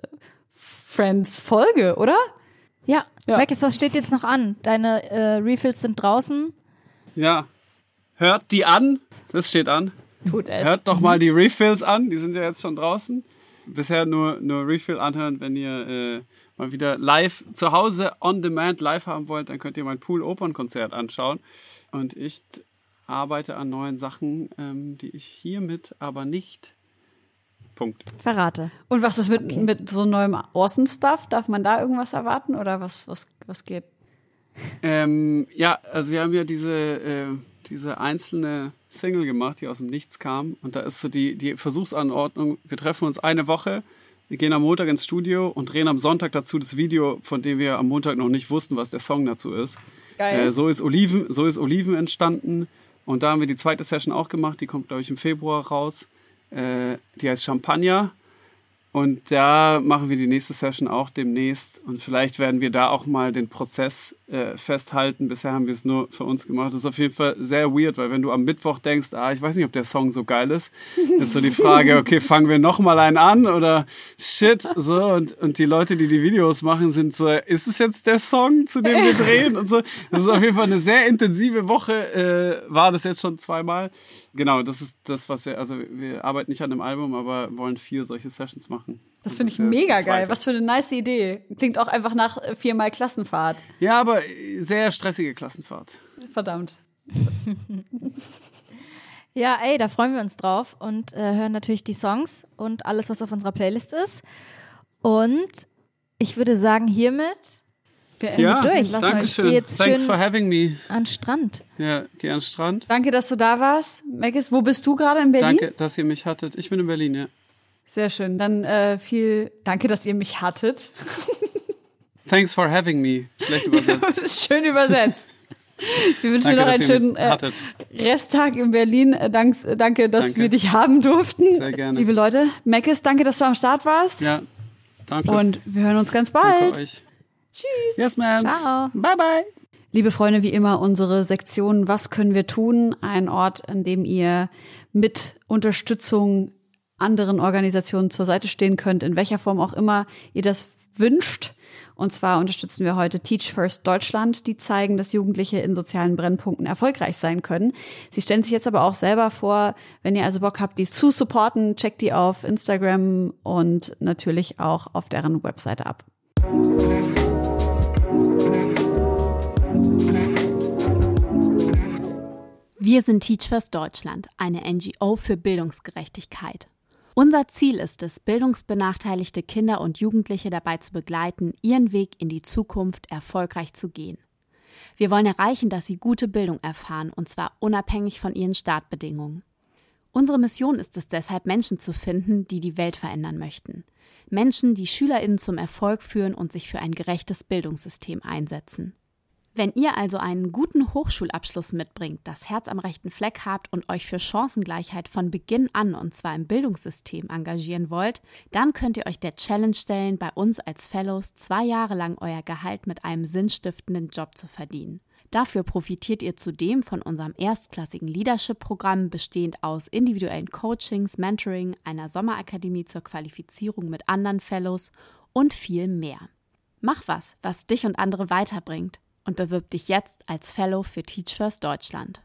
Friends Folge, oder? Ja, Ja. Mackes, was steht jetzt noch an? Deine äh, Refills sind draußen. Ja. Hört die an. Das steht an. Tut es. Hört doch mal die Refills an. Die sind ja jetzt schon draußen. Bisher nur, nur Refill anhören, wenn ihr äh, mal wieder live zu Hause on demand live haben wollt, dann könnt ihr mein Pool-Opern-Konzert anschauen. Und ich arbeite an neuen Sachen, ähm, die ich hiermit aber nicht Punkt. Verrate. Und was ist mit, okay. mit so neuem Orson-Stuff? Darf man da irgendwas erwarten oder was, was, was geht? Ähm, ja, also wir haben ja diese, äh, diese einzelne Single gemacht, die aus dem Nichts kam. Und da ist so die, die Versuchsanordnung, wir treffen uns eine Woche, wir gehen am Montag ins Studio und drehen am Sonntag dazu das Video, von dem wir am Montag noch nicht wussten, was der Song dazu ist. Geil. Äh, so, ist Oliven, so ist Oliven entstanden. Und da haben wir die zweite Session auch gemacht, die kommt, glaube ich, im Februar raus. Äh, die heißt Champagner. Und da machen wir die nächste Session auch demnächst. Und vielleicht werden wir da auch mal den Prozess äh, festhalten. Bisher haben wir es nur für uns gemacht. Das ist auf jeden Fall sehr weird, weil wenn du am Mittwoch denkst, ah, ich weiß nicht, ob der Song so geil ist, ist so die Frage, okay, fangen wir noch mal einen an oder shit, so. Und, und die Leute, die die Videos machen, sind so, ist es jetzt der Song, zu dem wir drehen und so. Das ist auf jeden Fall eine sehr intensive Woche, äh, war das jetzt schon zweimal. Genau, das ist das, was wir, also wir arbeiten nicht an einem Album, aber wollen vier solche Sessions machen. Das finde ich mega geil. Was für eine nice Idee. Klingt auch einfach nach viermal Klassenfahrt. Ja, aber sehr stressige Klassenfahrt. Verdammt. ja, ey, da freuen wir uns drauf und äh, hören natürlich die Songs und alles, was auf unserer Playlist ist. Und ich würde sagen, hiermit wir ja, durch. Lass danke schön. Jetzt Thanks for having me. An Strand. Ja, geh an Strand. Danke, dass du da warst. Megis, wo bist du gerade in Berlin? Danke, dass ihr mich hattet. Ich bin in Berlin, ja. Sehr schön. Dann äh, viel Danke, dass ihr mich hattet. Thanks for having me. Schlecht übersetzt. Schön übersetzt. Wir wünschen danke, dir noch einen schönen äh, Resttag in Berlin. Äh, Dank, äh, danke, dass danke. wir dich haben durften. Sehr gerne. Liebe Leute, Meckes, danke, dass du am Start warst. Ja, danke. Und wir hören uns ganz bald. Danke euch. Tschüss. Yes, man. Ciao. Bye, bye. Liebe Freunde, wie immer unsere Sektion Was können wir tun? Ein Ort, an dem ihr mit Unterstützung anderen Organisationen zur Seite stehen könnt, in welcher Form auch immer ihr das wünscht. Und zwar unterstützen wir heute Teach First Deutschland, die zeigen, dass Jugendliche in sozialen Brennpunkten erfolgreich sein können. Sie stellen sich jetzt aber auch selber vor, wenn ihr also Bock habt, die zu supporten, checkt die auf Instagram und natürlich auch auf deren Webseite ab. Wir sind Teach First Deutschland, eine NGO für Bildungsgerechtigkeit. Unser Ziel ist es, bildungsbenachteiligte Kinder und Jugendliche dabei zu begleiten, ihren Weg in die Zukunft erfolgreich zu gehen. Wir wollen erreichen, dass sie gute Bildung erfahren, und zwar unabhängig von ihren Startbedingungen. Unsere Mission ist es deshalb, Menschen zu finden, die die Welt verändern möchten. Menschen, die Schülerinnen zum Erfolg führen und sich für ein gerechtes Bildungssystem einsetzen. Wenn ihr also einen guten Hochschulabschluss mitbringt, das Herz am rechten Fleck habt und euch für Chancengleichheit von Beginn an und zwar im Bildungssystem engagieren wollt, dann könnt ihr euch der Challenge stellen, bei uns als Fellows zwei Jahre lang euer Gehalt mit einem sinnstiftenden Job zu verdienen. Dafür profitiert ihr zudem von unserem erstklassigen Leadership-Programm, bestehend aus individuellen Coachings, Mentoring, einer Sommerakademie zur Qualifizierung mit anderen Fellows und viel mehr. Mach was, was dich und andere weiterbringt und bewirb dich jetzt als Fellow für Teach First Deutschland.